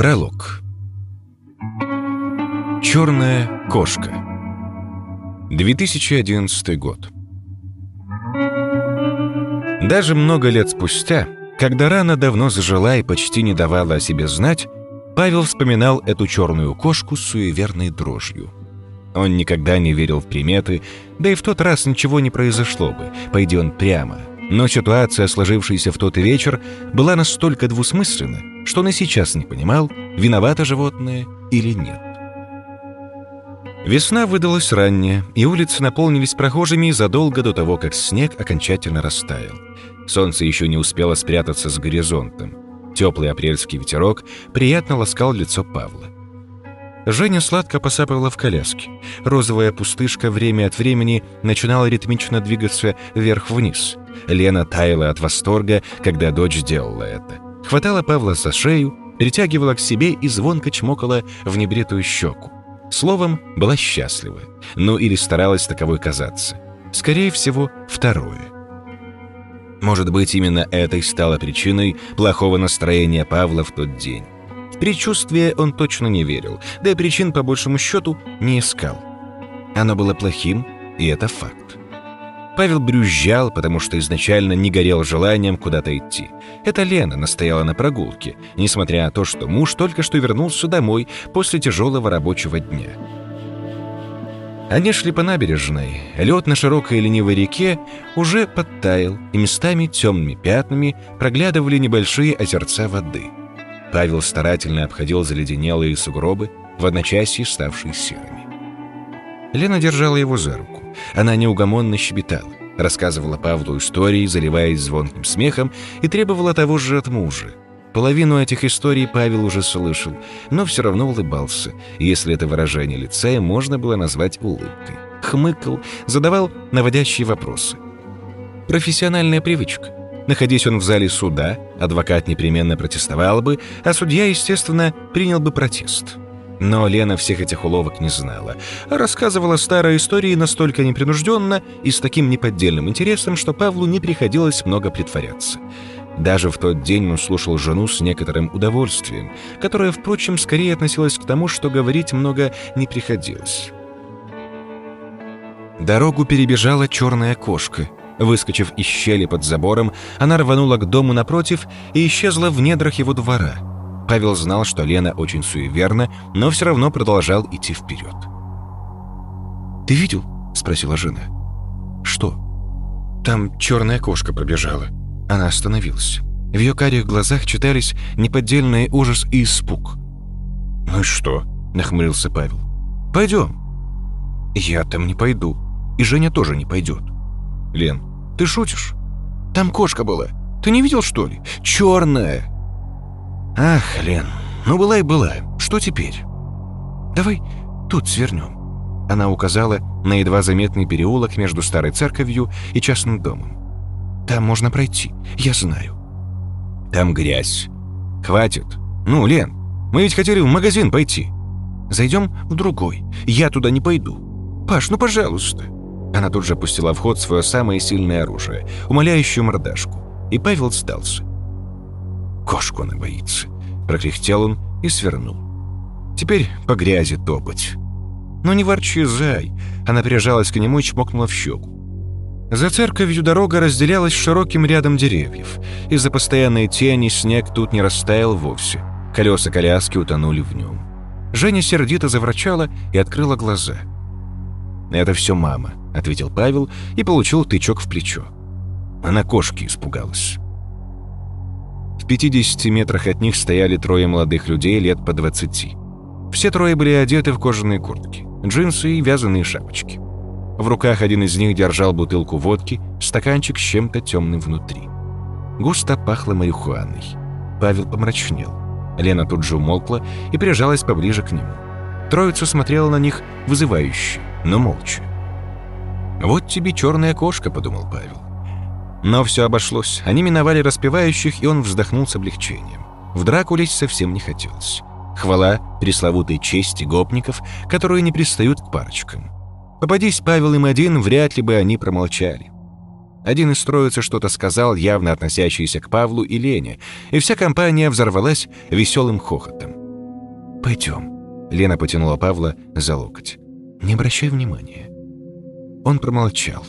Пролог. Черная кошка. 2011 год. Даже много лет спустя, когда рана давно зажила и почти не давала о себе знать, Павел вспоминал эту черную кошку с суеверной дрожью. Он никогда не верил в приметы, да и в тот раз ничего не произошло бы, пойди он прямо. Но ситуация, сложившаяся в тот вечер, была настолько двусмысленна, что он и сейчас не понимал, виновато животное или нет. Весна выдалась ранняя, и улицы наполнились прохожими задолго до того, как снег окончательно растаял. Солнце еще не успело спрятаться с горизонтом. Теплый апрельский ветерок приятно ласкал лицо Павла. Женя сладко посапывала в коляске. Розовая пустышка время от времени начинала ритмично двигаться вверх-вниз. Лена таяла от восторга, когда дочь делала это. Хватала Павла за шею, притягивала к себе и звонко чмокала в небритую щеку. Словом, была счастлива. Ну или старалась таковой казаться. Скорее всего, второе. Может быть, именно это и стало причиной плохого настроения Павла в тот день. В предчувствие он точно не верил, да и причин, по большему счету, не искал. Оно было плохим, и это факт. Павел брюзжал, потому что изначально не горел желанием куда-то идти. Это Лена настояла на прогулке, несмотря на то, что муж только что вернулся домой после тяжелого рабочего дня. Они шли по набережной. Лед на широкой ленивой реке уже подтаял, и местами темными пятнами проглядывали небольшие озерца воды. Павел старательно обходил заледенелые сугробы, в одночасье ставшие серыми. Лена держала его за руку. Она неугомонно щебетала, рассказывала Павлу истории, заливаясь звонким смехом, и требовала того же от мужа. Половину этих историй Павел уже слышал, но все равно улыбался, если это выражение лица можно было назвать улыбкой. Хмыкал, задавал наводящие вопросы. Профессиональная привычка. Находясь он в зале суда, адвокат непременно протестовал бы, а судья, естественно, принял бы протест. Но Лена всех этих уловок не знала, рассказывала старые истории настолько непринужденно и с таким неподдельным интересом, что Павлу не приходилось много притворяться. Даже в тот день он слушал жену с некоторым удовольствием, которое, впрочем, скорее относилось к тому, что говорить много не приходилось. Дорогу перебежала черная кошка. Выскочив из щели под забором, она рванула к дому напротив и исчезла в недрах его двора — Павел знал, что Лена очень суеверна, но все равно продолжал идти вперед. «Ты видел?» — спросила жена. «Что?» «Там черная кошка пробежала». Она остановилась. В ее карих глазах читались неподдельный ужас и испуг. «Ну и что?» — нахмурился Павел. «Пойдем». «Я там не пойду. И Женя тоже не пойдет». «Лен, ты шутишь? Там кошка была. Ты не видел, что ли? Черная!» «Ах, Лен, ну была и была. Что теперь?» «Давай тут свернем». Она указала на едва заметный переулок между старой церковью и частным домом. «Там можно пройти, я знаю». «Там грязь. Хватит. Ну, Лен, мы ведь хотели в магазин пойти». «Зайдем в другой. Я туда не пойду. Паш, ну пожалуйста». Она тут же опустила в ход свое самое сильное оружие, умоляющую мордашку. И Павел сдался. Кошку она боится. Прокряхтел он и свернул. Теперь по грязи топать. Но не ворчи, зай. Она прижалась к нему и чмокнула в щеку. За церковью дорога разделялась широким рядом деревьев. Из-за постоянной тени снег тут не растаял вовсе. Колеса коляски утонули в нем. Женя сердито заврачала и открыла глаза. «Это все мама», — ответил Павел и получил тычок в плечо. Она кошки испугалась. В 50 метрах от них стояли трое молодых людей лет по 20. Все трое были одеты в кожаные куртки, джинсы и вязаные шапочки. В руках один из них держал бутылку водки, стаканчик с чем-то темным внутри. Густо пахло марихуаной. Павел помрачнел. Лена тут же умолкла и прижалась поближе к нему. Троица смотрела на них вызывающе, но молча. «Вот тебе черная кошка», — подумал Павел. Но все обошлось. Они миновали распевающих, и он вздохнул с облегчением. В драку лезть совсем не хотелось. Хвала пресловутой чести гопников, которые не пристают к парочкам. Попадись Павел им один, вряд ли бы они промолчали. Один из троицы что-то сказал, явно относящийся к Павлу и Лене, и вся компания взорвалась веселым хохотом. «Пойдем». Лена потянула Павла за локоть. «Не обращай внимания». Он промолчал.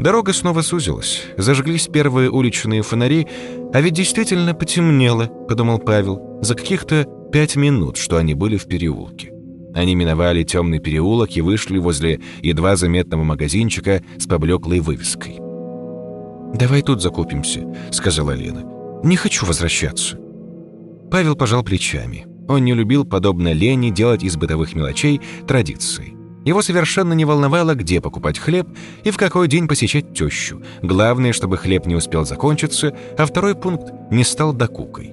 Дорога снова сузилась. Зажглись первые уличные фонари, а ведь действительно потемнело, подумал Павел, за каких-то пять минут, что они были в переулке. Они миновали темный переулок и вышли возле едва заметного магазинчика с поблеклой вывеской. «Давай тут закупимся», — сказала Лена. «Не хочу возвращаться». Павел пожал плечами. Он не любил, подобно Лене, делать из бытовых мелочей традиции. Его совершенно не волновало, где покупать хлеб и в какой день посещать тещу. Главное, чтобы хлеб не успел закончиться, а второй пункт не стал докукой.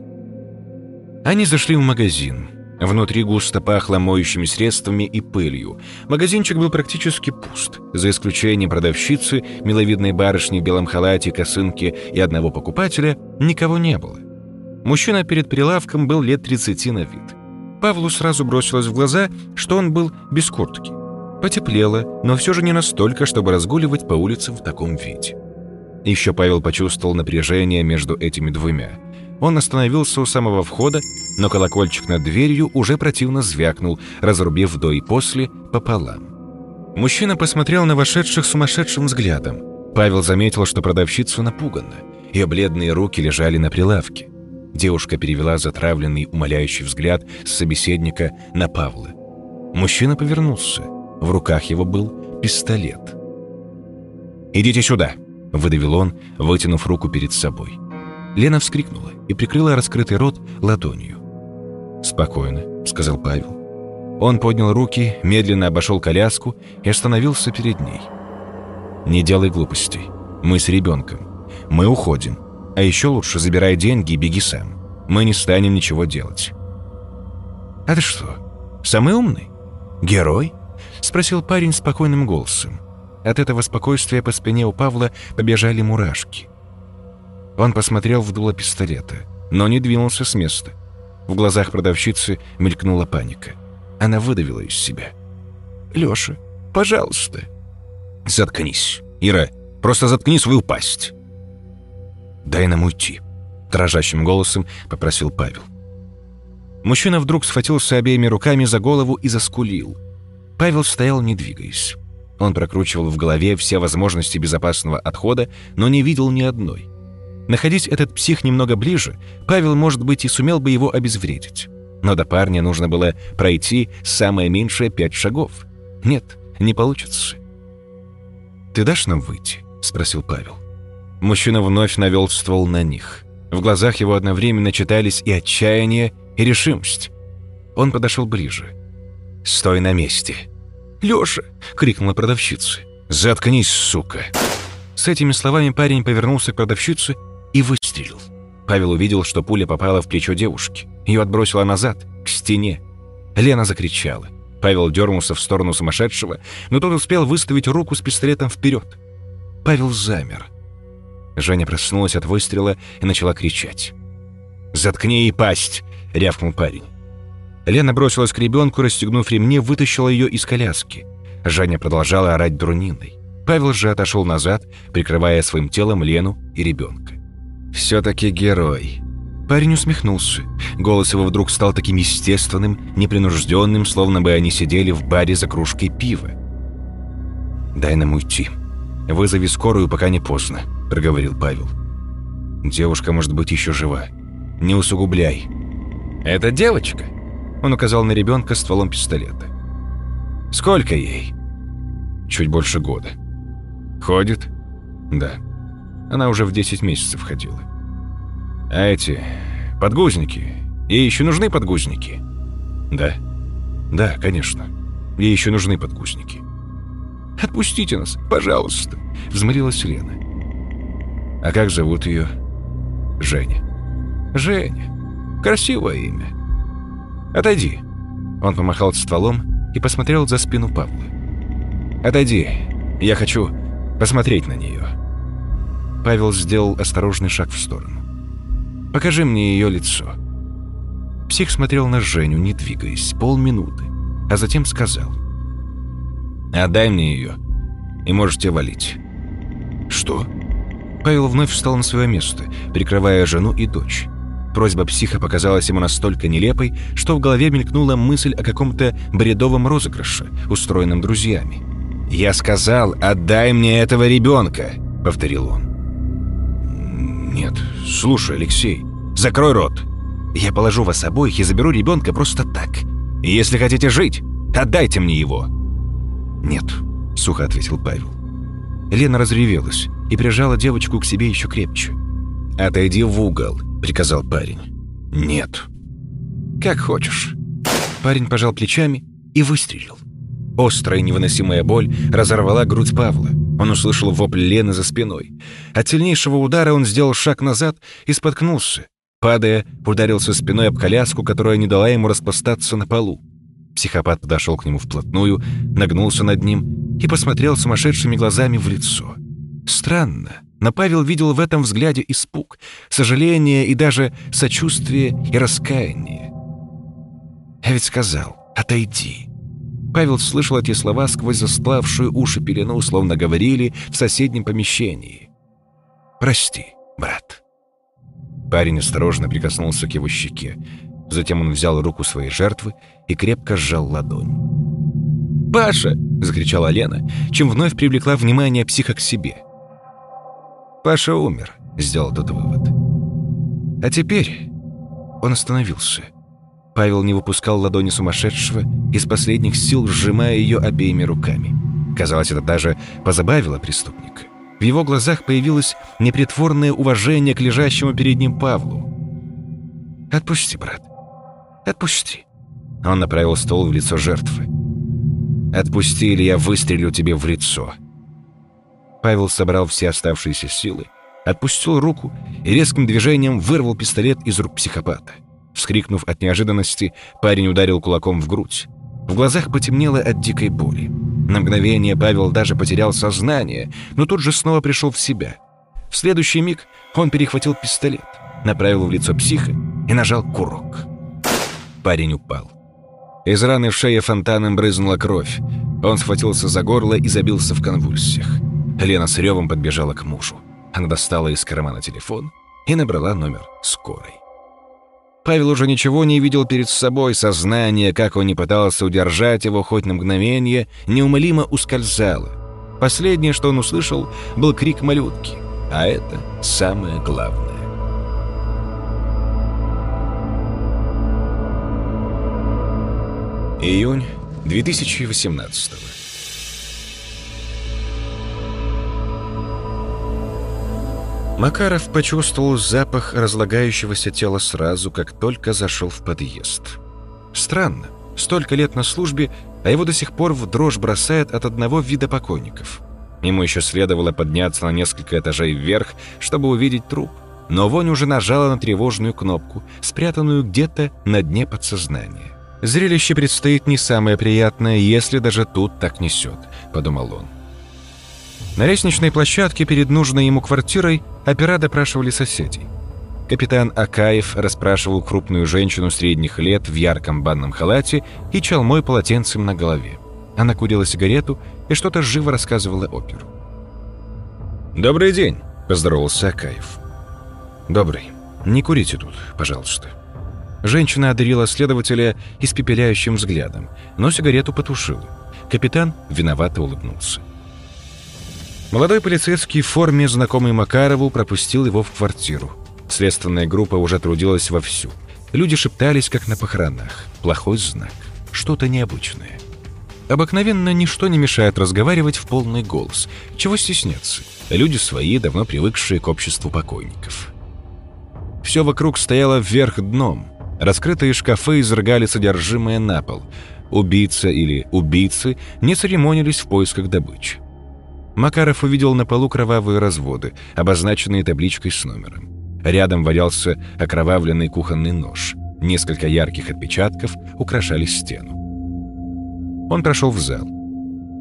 Они зашли в магазин. Внутри густо пахло моющими средствами и пылью. Магазинчик был практически пуст, за исключением продавщицы, миловидной барышни в белом халате, косынке и одного покупателя, никого не было. Мужчина перед прилавком был лет 30 на вид. Павлу сразу бросилось в глаза, что он был без куртки. Потеплело, но все же не настолько, чтобы разгуливать по улицам в таком виде. Еще Павел почувствовал напряжение между этими двумя. Он остановился у самого входа, но колокольчик над дверью уже противно звякнул, разрубив до и после пополам. Мужчина посмотрел на вошедших сумасшедшим взглядом. Павел заметил, что продавщица напугана. Ее бледные руки лежали на прилавке. Девушка перевела затравленный, умоляющий взгляд с собеседника на Павла. Мужчина повернулся. В руках его был пистолет. «Идите сюда!» — выдавил он, вытянув руку перед собой. Лена вскрикнула и прикрыла раскрытый рот ладонью. «Спокойно», — сказал Павел. Он поднял руки, медленно обошел коляску и остановился перед ней. «Не делай глупостей. Мы с ребенком. Мы уходим. А еще лучше забирай деньги и беги сам. Мы не станем ничего делать». «А ты что, самый умный? Герой?» — спросил парень спокойным голосом. От этого спокойствия по спине у Павла побежали мурашки. Он посмотрел в дуло пистолета, но не двинулся с места. В глазах продавщицы мелькнула паника. Она выдавила из себя. «Лёша, пожалуйста». «Заткнись, Ира, просто заткни свою пасть». «Дай нам уйти», — дрожащим голосом попросил Павел. Мужчина вдруг схватился обеими руками за голову и заскулил. Павел стоял, не двигаясь. Он прокручивал в голове все возможности безопасного отхода, но не видел ни одной. Находить этот псих немного ближе, Павел, может быть, и сумел бы его обезвредить. Но до парня нужно было пройти самое меньшее пять шагов. Нет, не получится. «Ты дашь нам выйти?» — спросил Павел. Мужчина вновь навел ствол на них. В глазах его одновременно читались и отчаяние, и решимость. Он подошел ближе. «Стой на месте!» «Лёша!» — крикнула продавщица. «Заткнись, сука!» С этими словами парень повернулся к продавщице и выстрелил. Павел увидел, что пуля попала в плечо девушки. Ее отбросило назад, к стене. Лена закричала. Павел дернулся в сторону сумасшедшего, но тот успел выставить руку с пистолетом вперед. Павел замер. Женя проснулась от выстрела и начала кричать. «Заткни ей пасть!» — рявкнул парень. Лена бросилась к ребенку, расстегнув ремни, вытащила ее из коляски. Женя продолжала орать друниной. Павел же отошел назад, прикрывая своим телом Лену и ребенка. «Все-таки герой». Парень усмехнулся. Голос его вдруг стал таким естественным, непринужденным, словно бы они сидели в баре за кружкой пива. «Дай нам уйти. Вызови скорую, пока не поздно», — проговорил Павел. «Девушка может быть еще жива. Не усугубляй». «Это девочка?» Он указал на ребенка стволом пистолета. «Сколько ей?» «Чуть больше года». «Ходит?» «Да. Она уже в 10 месяцев ходила». «А эти... подгузники? Ей еще нужны подгузники?» «Да. Да, конечно. Ей еще нужны подгузники». «Отпустите нас, пожалуйста», — взмолилась Лена. «А как зовут ее?» «Женя». «Женя. Красивое имя. «Отойди!» Он помахал стволом и посмотрел за спину Павла. «Отойди! Я хочу посмотреть на нее!» Павел сделал осторожный шаг в сторону. «Покажи мне ее лицо!» Псих смотрел на Женю, не двигаясь, полминуты, а затем сказал. «Отдай мне ее, и можете валить». «Что?» Павел вновь встал на свое место, прикрывая жену и дочь. Просьба психа показалась ему настолько нелепой, что в голове мелькнула мысль о каком-то бредовом розыгрыше, устроенном друзьями. «Я сказал, отдай мне этого ребенка!» — повторил он. «Нет, слушай, Алексей, закрой рот. Я положу вас обоих и заберу ребенка просто так. Если хотите жить, отдайте мне его». «Нет», — сухо ответил Павел. Лена разревелась и прижала девочку к себе еще крепче. «Отойди в угол», — приказал парень. «Нет». «Как хочешь». Парень пожал плечами и выстрелил. Острая невыносимая боль разорвала грудь Павла. Он услышал вопль Лены за спиной. От сильнейшего удара он сделал шаг назад и споткнулся. Падая, ударился спиной об коляску, которая не дала ему распластаться на полу. Психопат подошел к нему вплотную, нагнулся над ним и посмотрел сумасшедшими глазами в лицо. Странно, но Павел видел в этом взгляде испуг, сожаление и даже сочувствие и раскаяние. «Я ведь сказал, отойди». Павел слышал эти слова сквозь застлавшую уши пелену, словно говорили в соседнем помещении. «Прости, брат». Парень осторожно прикоснулся к его щеке. Затем он взял руку своей жертвы и крепко сжал ладонь. «Паша!» — закричала Лена, чем вновь привлекла внимание психа к себе. «Паша умер», — сделал тот вывод. А теперь он остановился. Павел не выпускал ладони сумасшедшего, из последних сил сжимая ее обеими руками. Казалось, это даже позабавило преступника. В его глазах появилось непритворное уважение к лежащему перед ним Павлу. «Отпусти, брат. Отпусти». Он направил стол в лицо жертвы. «Отпусти, или я выстрелю тебе в лицо». Павел собрал все оставшиеся силы, отпустил руку и резким движением вырвал пистолет из рук психопата. Вскрикнув от неожиданности, парень ударил кулаком в грудь. В глазах потемнело от дикой боли. На мгновение Павел даже потерял сознание, но тут же снова пришел в себя. В следующий миг он перехватил пистолет, направил в лицо психа и нажал курок. Парень упал. Из раны в шее фонтаном брызнула кровь. Он схватился за горло и забился в конвульсиях. Лена с ревом подбежала к мужу. Она достала из кармана телефон и набрала номер скорой. Павел уже ничего не видел перед собой, сознание, как он не пытался удержать его хоть на мгновение, неумолимо ускользало. Последнее, что он услышал, был крик малютки, а это самое главное. Июнь 2018 Макаров почувствовал запах разлагающегося тела сразу, как только зашел в подъезд. Странно, столько лет на службе, а его до сих пор в дрожь бросает от одного вида покойников. Ему еще следовало подняться на несколько этажей вверх, чтобы увидеть труп. Но вонь уже нажала на тревожную кнопку, спрятанную где-то на дне подсознания. «Зрелище предстоит не самое приятное, если даже тут так несет», — подумал он. На лестничной площадке перед нужной ему квартирой опера допрашивали соседей. Капитан Акаев расспрашивал крупную женщину средних лет в ярком банном халате и чалмой полотенцем на голове. Она курила сигарету и что-то живо рассказывала оперу. «Добрый день», — поздоровался Акаев. «Добрый. Не курите тут, пожалуйста». Женщина одарила следователя испепеляющим взглядом, но сигарету потушила. Капитан виновато улыбнулся. Молодой полицейский в форме, знакомый Макарову, пропустил его в квартиру. Следственная группа уже трудилась вовсю. Люди шептались, как на похоронах. Плохой знак. Что-то необычное. Обыкновенно ничто не мешает разговаривать в полный голос. Чего стесняться? Люди свои, давно привыкшие к обществу покойников. Все вокруг стояло вверх дном. Раскрытые шкафы изрыгали содержимое на пол. Убийца или убийцы не церемонились в поисках добычи. Макаров увидел на полу кровавые разводы, обозначенные табличкой с номером. Рядом валялся окровавленный кухонный нож. Несколько ярких отпечатков украшали стену. Он прошел в зал.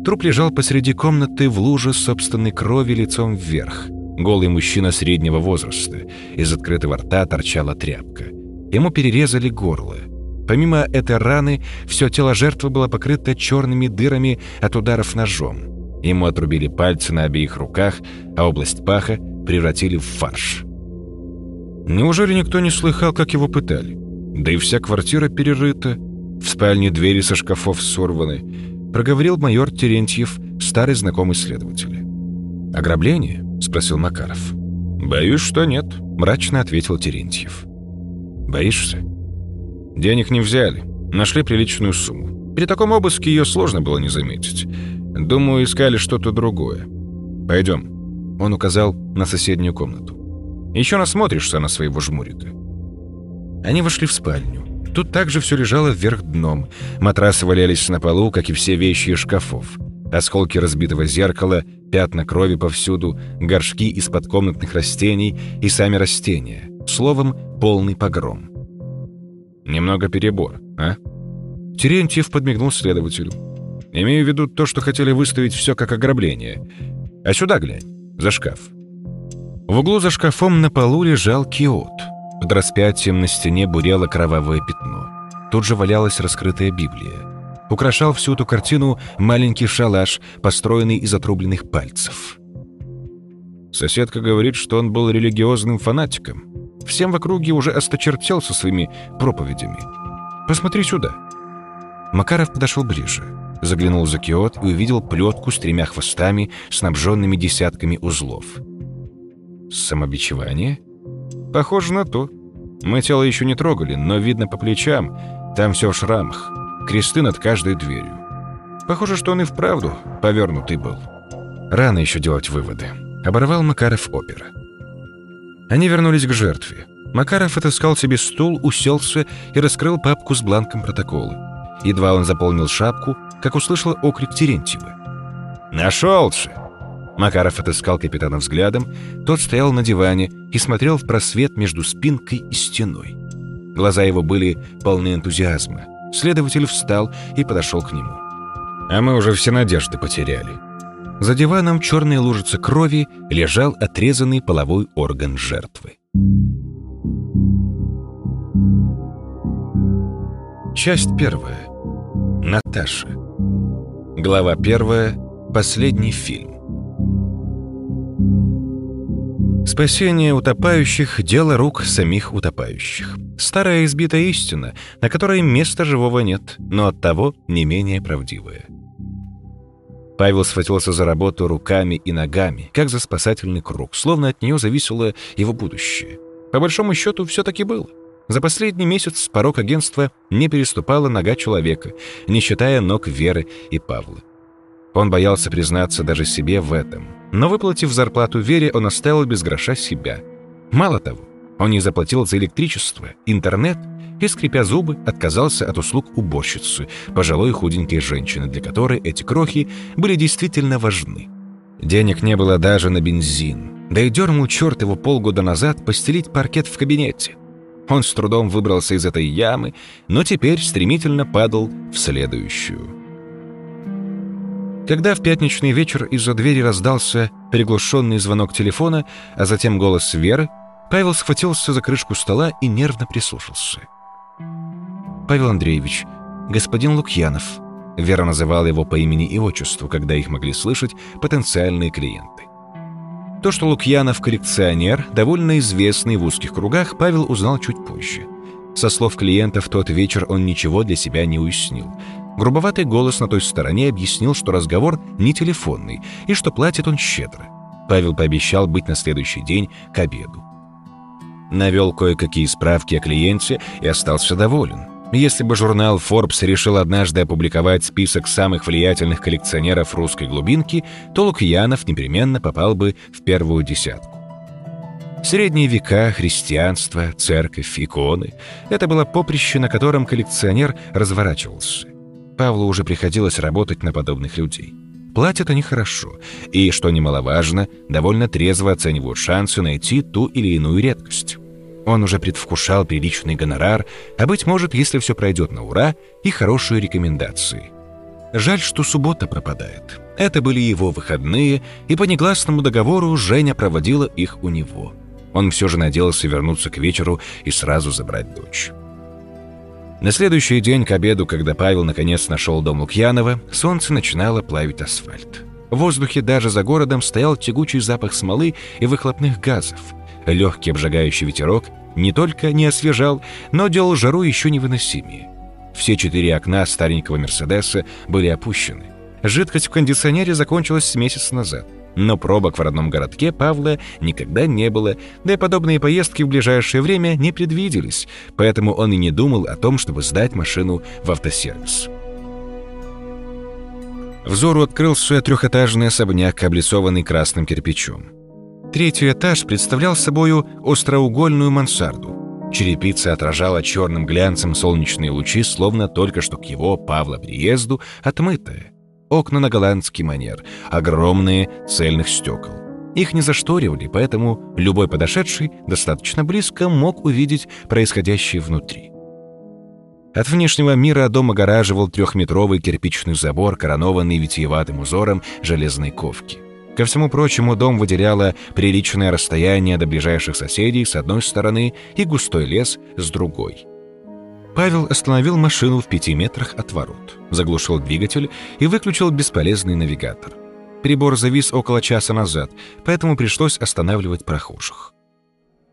Труп лежал посреди комнаты в луже собственной крови лицом вверх. Голый мужчина среднего возраста. Из открытого рта торчала тряпка. Ему перерезали горло. Помимо этой раны, все тело жертвы было покрыто черными дырами от ударов ножом. Ему отрубили пальцы на обеих руках, а область паха превратили в фарш. Неужели никто не слыхал, как его пытали? Да и вся квартира перерыта, в спальне двери со шкафов сорваны, проговорил майор Терентьев, старый знакомый следователя. «Ограбление?» — спросил Макаров. «Боюсь, что нет», — мрачно ответил Терентьев. «Боишься?» «Денег не взяли. Нашли приличную сумму. При таком обыске ее сложно было не заметить. Думаю, искали что-то другое. Пойдем». Он указал на соседнюю комнату. «Еще насмотришься на своего жмурика». Они вошли в спальню. Тут также все лежало вверх дном. Матрасы валялись на полу, как и все вещи из шкафов. Осколки разбитого зеркала, пятна крови повсюду, горшки из-под комнатных растений и сами растения. Словом, полный погром. Немного перебор, а? Терентьев подмигнул следователю. Имею в виду то, что хотели выставить все как ограбление. А сюда глянь, за шкаф. В углу за шкафом на полу лежал киот. Под распятием на стене бурело кровавое пятно. Тут же валялась раскрытая Библия. Украшал всю эту картину маленький шалаш, построенный из отрубленных пальцев. Соседка говорит, что он был религиозным фанатиком. Всем в округе уже осточертел со своими проповедями. «Посмотри сюда». Макаров подошел ближе, заглянул за киот и увидел плетку с тремя хвостами, снабженными десятками узлов. «Самобичевание?» «Похоже на то. Мы тело еще не трогали, но видно по плечам, там все в шрамах кресты над каждой дверью. Похоже, что он и вправду повернутый был. Рано еще делать выводы. Оборвал Макаров опера. Они вернулись к жертве. Макаров отыскал себе стул, уселся и раскрыл папку с бланком протокола. Едва он заполнил шапку, как услышал окрик Терентьева. «Нашелся!» Макаров отыскал капитана взглядом. Тот стоял на диване и смотрел в просвет между спинкой и стеной. Глаза его были полны энтузиазма. Следователь встал и подошел к нему. «А мы уже все надежды потеряли». За диваном черной лужицы крови лежал отрезанный половой орган жертвы. Часть первая. Наташа. Глава первая. Последний фильм. Спасение утопающих – дело рук самих утопающих. Старая избитая истина, на которой места живого нет, но оттого не менее правдивая. Павел схватился за работу руками и ногами, как за спасательный круг, словно от нее зависело его будущее. По большому счету, все таки было. За последний месяц порог агентства не переступала нога человека, не считая ног Веры и Павла. Он боялся признаться даже себе в этом. Но выплатив зарплату Вере, он оставил без гроша себя. Мало того, он не заплатил за электричество, интернет и, скрипя зубы, отказался от услуг уборщицы, пожилой худенькой женщины, для которой эти крохи были действительно важны. Денег не было даже на бензин. Да и дернул черт его полгода назад постелить паркет в кабинете. Он с трудом выбрался из этой ямы, но теперь стремительно падал в следующую. Когда в пятничный вечер из-за двери раздался приглушенный звонок телефона, а затем голос Веры, Павел схватился за крышку стола и нервно прислушался. «Павел Андреевич, господин Лукьянов», Вера называла его по имени и отчеству, когда их могли слышать потенциальные клиенты. То, что Лукьянов коллекционер, довольно известный в узких кругах, Павел узнал чуть позже. Со слов клиентов, тот вечер он ничего для себя не уяснил. Грубоватый голос на той стороне объяснил, что разговор не телефонный и что платит он щедро. Павел пообещал быть на следующий день к обеду. Навел кое-какие справки о клиенте и остался доволен. Если бы журнал Forbes решил однажды опубликовать список самых влиятельных коллекционеров русской глубинки, то Лукьянов непременно попал бы в первую десятку. Средние века, христианство, церковь, иконы — это было поприще, на котором коллекционер разворачивался. Павлу уже приходилось работать на подобных людей. Платят они хорошо, и, что немаловажно, довольно трезво оценивают шансы найти ту или иную редкость. Он уже предвкушал приличный гонорар, а, быть может, если все пройдет на ура, и хорошие рекомендации. Жаль, что суббота пропадает. Это были его выходные, и по негласному договору Женя проводила их у него. Он все же надеялся вернуться к вечеру и сразу забрать дочь. На следующий день к обеду, когда Павел наконец нашел дом Лукьянова, солнце начинало плавить асфальт. В воздухе даже за городом стоял тягучий запах смолы и выхлопных газов. Легкий обжигающий ветерок не только не освежал, но делал жару еще невыносимее. Все четыре окна старенького «Мерседеса» были опущены. Жидкость в кондиционере закончилась месяц назад. Но пробок в родном городке Павла никогда не было, да и подобные поездки в ближайшее время не предвиделись, поэтому он и не думал о том, чтобы сдать машину в автосервис. Взору открылся трехэтажный особняк, облицованный красным кирпичом. Третий этаж представлял собою остроугольную мансарду. Черепица отражала черным глянцем солнечные лучи, словно только что к его, Павла, приезду отмытая. Окна на голландский манер, огромные, цельных стекол. Их не зашторивали, поэтому любой подошедший достаточно близко мог увидеть происходящее внутри. От внешнего мира дом огораживал трехметровый кирпичный забор, коронованный витиеватым узором железной ковки. Ко всему прочему, дом выделяло приличное расстояние до ближайших соседей с одной стороны и густой лес с другой. Павел остановил машину в пяти метрах от ворот, заглушил двигатель и выключил бесполезный навигатор. Прибор завис около часа назад, поэтому пришлось останавливать прохожих.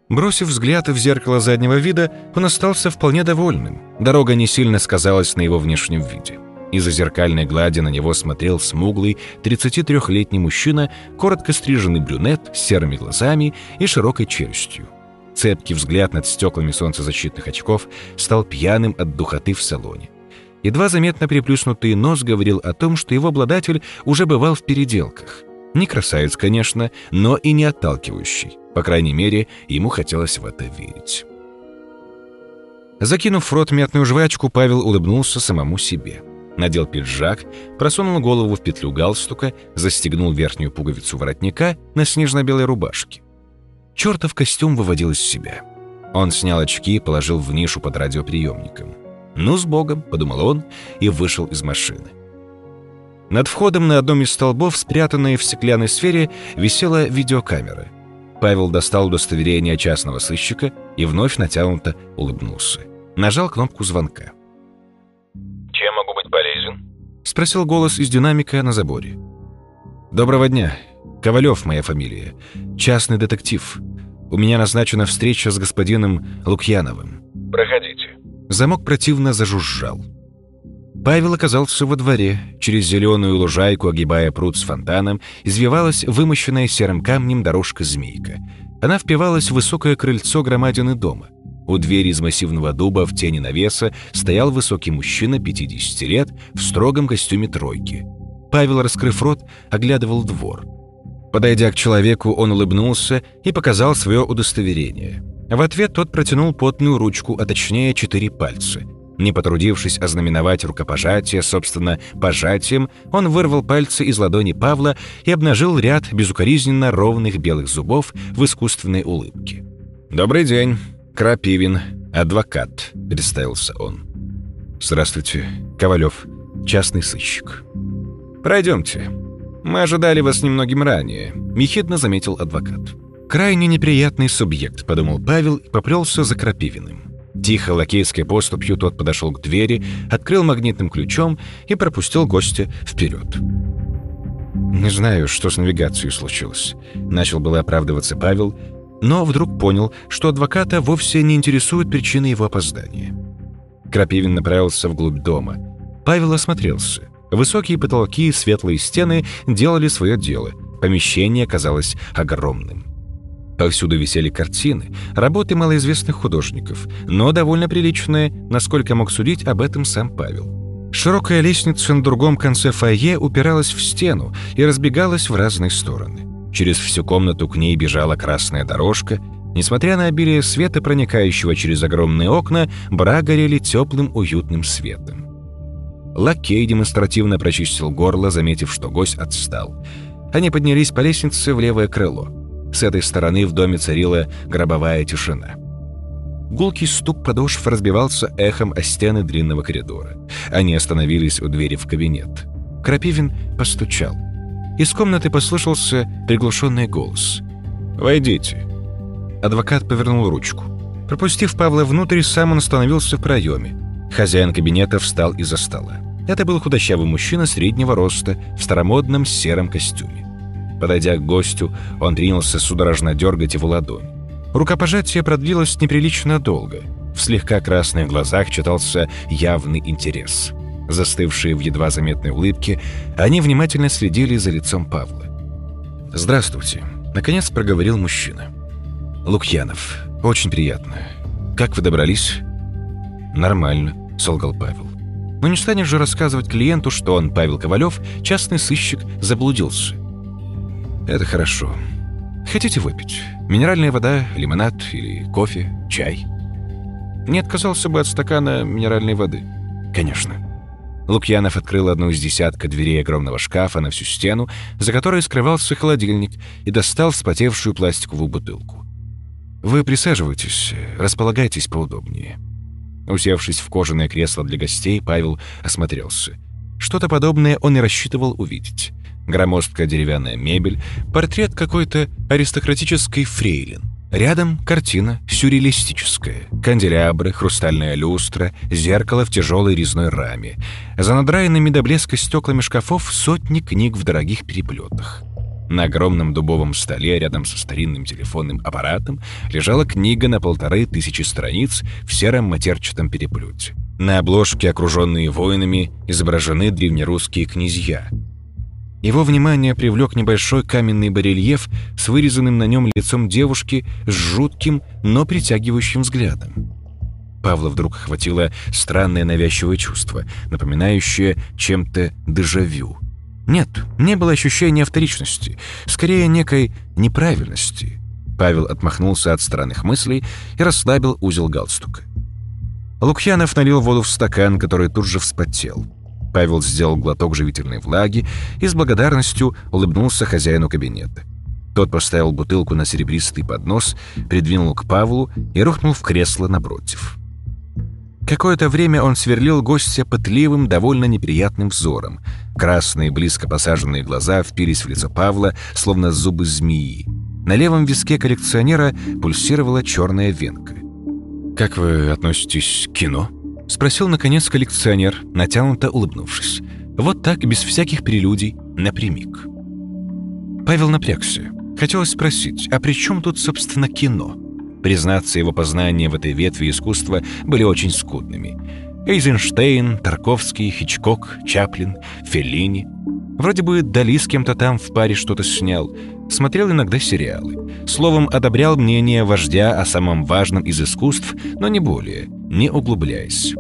Бросив взгляд в зеркало заднего вида, он остался вполне довольным. Дорога не сильно сказалась на его внешнем виде. Из-за зеркальной глади на него смотрел смуглый 33-летний мужчина, коротко стриженный брюнет с серыми глазами и широкой челюстью. Цепкий взгляд над стеклами солнцезащитных очков стал пьяным от духоты в салоне. Едва заметно приплюснутый нос говорил о том, что его обладатель уже бывал в переделках. Не красавец, конечно, но и не отталкивающий. По крайней мере, ему хотелось в это верить. Закинув в рот мятную жвачку, Павел улыбнулся самому себе. Надел пиджак, просунул голову в петлю галстука, застегнул верхнюю пуговицу воротника на снежно-белой рубашке. Чертов костюм выводил из себя. Он снял очки и положил в нишу под радиоприемником. «Ну, с Богом», — подумал он и вышел из машины. Над входом на одном из столбов, спрятанной в стеклянной сфере, висела видеокамера — Павел достал удостоверение частного сыщика и вновь натянуто улыбнулся. Нажал кнопку звонка. Спросил голос из динамика на заборе. «Доброго дня. Ковалев моя фамилия. Частный детектив. У меня назначена встреча с господином Лукьяновым». «Проходите». Замок противно зажужжал. Павел оказался во дворе. Через зеленую лужайку, огибая пруд с фонтаном, извивалась вымощенная серым камнем дорожка-змейка. Она впивалась в высокое крыльцо громадины дома. У двери из массивного дуба в тени навеса стоял высокий мужчина 50 лет в строгом костюме тройки. Павел, раскрыв рот, оглядывал двор. Подойдя к человеку, он улыбнулся и показал свое удостоверение. В ответ тот протянул потную ручку, а точнее четыре пальца – не потрудившись ознаменовать рукопожатие, собственно, пожатием, он вырвал пальцы из ладони Павла и обнажил ряд безукоризненно ровных белых зубов в искусственной улыбке. «Добрый день, Крапивин, адвокат», — представился он. «Здравствуйте, Ковалев, частный сыщик». «Пройдемте. Мы ожидали вас немногим ранее», — ехидно заметил адвокат. «Крайне неприятный субъект», — подумал Павел и поплелся за Крапивиным. Тихо лакейской поступью тот подошел к двери, открыл магнитным ключом и пропустил гостя вперед. «Не знаю, что с навигацией случилось», — начал было оправдываться Павел, но вдруг понял, что адвоката вовсе не интересует причины его опоздания. Крапивин направился вглубь дома. Павел осмотрелся. Высокие потолки и светлые стены делали свое дело. Помещение казалось огромным. Повсюду висели картины, работы малоизвестных художников, но довольно приличные, насколько мог судить об этом сам Павел. Широкая лестница на другом конце фойе упиралась в стену и разбегалась в разные стороны. Через всю комнату к ней бежала красная дорожка. Несмотря на обилие света, проникающего через огромные окна, бра горели теплым уютным светом. Лакей демонстративно прочистил горло, заметив, что гость отстал. Они поднялись по лестнице в левое крыло. С этой стороны в доме царила гробовая тишина. Гулкий стук подошв разбивался эхом о стены длинного коридора. Они остановились у двери в кабинет. Крапивин постучал. Из комнаты послышался приглушенный голос. «Войдите». Адвокат повернул ручку. Пропустив Павла внутрь, сам он остановился в проеме. Хозяин кабинета встал из-за стола. Это был худощавый мужчина среднего роста в старомодном сером костюме. Подойдя к гостю, он принялся судорожно дергать его ладонь. Рукопожатие продлилось неприлично долго. В слегка красных глазах читался явный интерес. Застывшие в едва заметной улыбке, они внимательно следили за лицом Павла. «Здравствуйте», — наконец проговорил мужчина. «Лукьянов, очень приятно. Как вы добрались?» «Нормально», — солгал Павел. «Но не станешь же рассказывать клиенту, что он, Павел Ковалев, частный сыщик, заблудился». «Это хорошо. Хотите выпить? Минеральная вода, лимонад или кофе, чай?» Не отказался бы от стакана минеральной воды. «Конечно». Лукьянов открыл одну из десятка дверей огромного шкафа на всю стену, за которой скрывался холодильник, и достал вспотевшую пластиковую бутылку. «Вы присаживайтесь, располагайтесь поудобнее». Усевшись в кожаное кресло для гостей, Павел осмотрелся. Что-то подобное он и рассчитывал увидеть. Громоздкая деревянная мебель, портрет какой-то аристократической фрейлин. Рядом картина сюрреалистическая. Канделябры, хрустальная люстра, зеркало в тяжелой резной раме. За надраенными до блеска стеклами шкафов сотни книг в дорогих переплетах. На огромном дубовом столе рядом со старинным телефонным аппаратом лежала книга на полторы тысячи страниц в сером матерчатом переплете. На обложке, окруженные воинами, изображены древнерусские князья. Его внимание привлек небольшой каменный барельеф с вырезанным на нем лицом девушки с жутким, но притягивающим взглядом. Павла вдруг охватило странное навязчивое чувство, напоминающее чем-то дежавю. Нет, не было ощущения вторичности, скорее некой неправильности. Павел отмахнулся от странных мыслей и расслабил узел галстука. Лукьянов налил воду в стакан, который тут же вспотел. Павел сделал глоток живительной влаги и с благодарностью улыбнулся хозяину кабинета. Тот поставил бутылку на серебристый поднос, придвинул к Павлу и рухнул в кресло напротив. Какое-то время он сверлил гостя пытливым, довольно неприятным взором. Красные, близко посаженные глаза впились в лицо Павла, словно зубы змеи. На левом виске коллекционера пульсировала черная венка. «Как вы относитесь к кино?» — спросил, наконец, коллекционер, натянуто улыбнувшись. Вот так, без всяких прелюдий, напрямик. Павел напрягся. Хотелось спросить, а при чем тут, собственно, кино? Признаться, его познания в этой ветви искусства были очень скудными. Эйзенштейн, Тарковский, Хичкок, Чаплин, Феллини. Вроде бы Дали с кем-то там в паре что-то снял. Смотрел иногда сериалы. Словом, одобрял мнение вождя о самом важном из искусств, но не более, не углубляясь.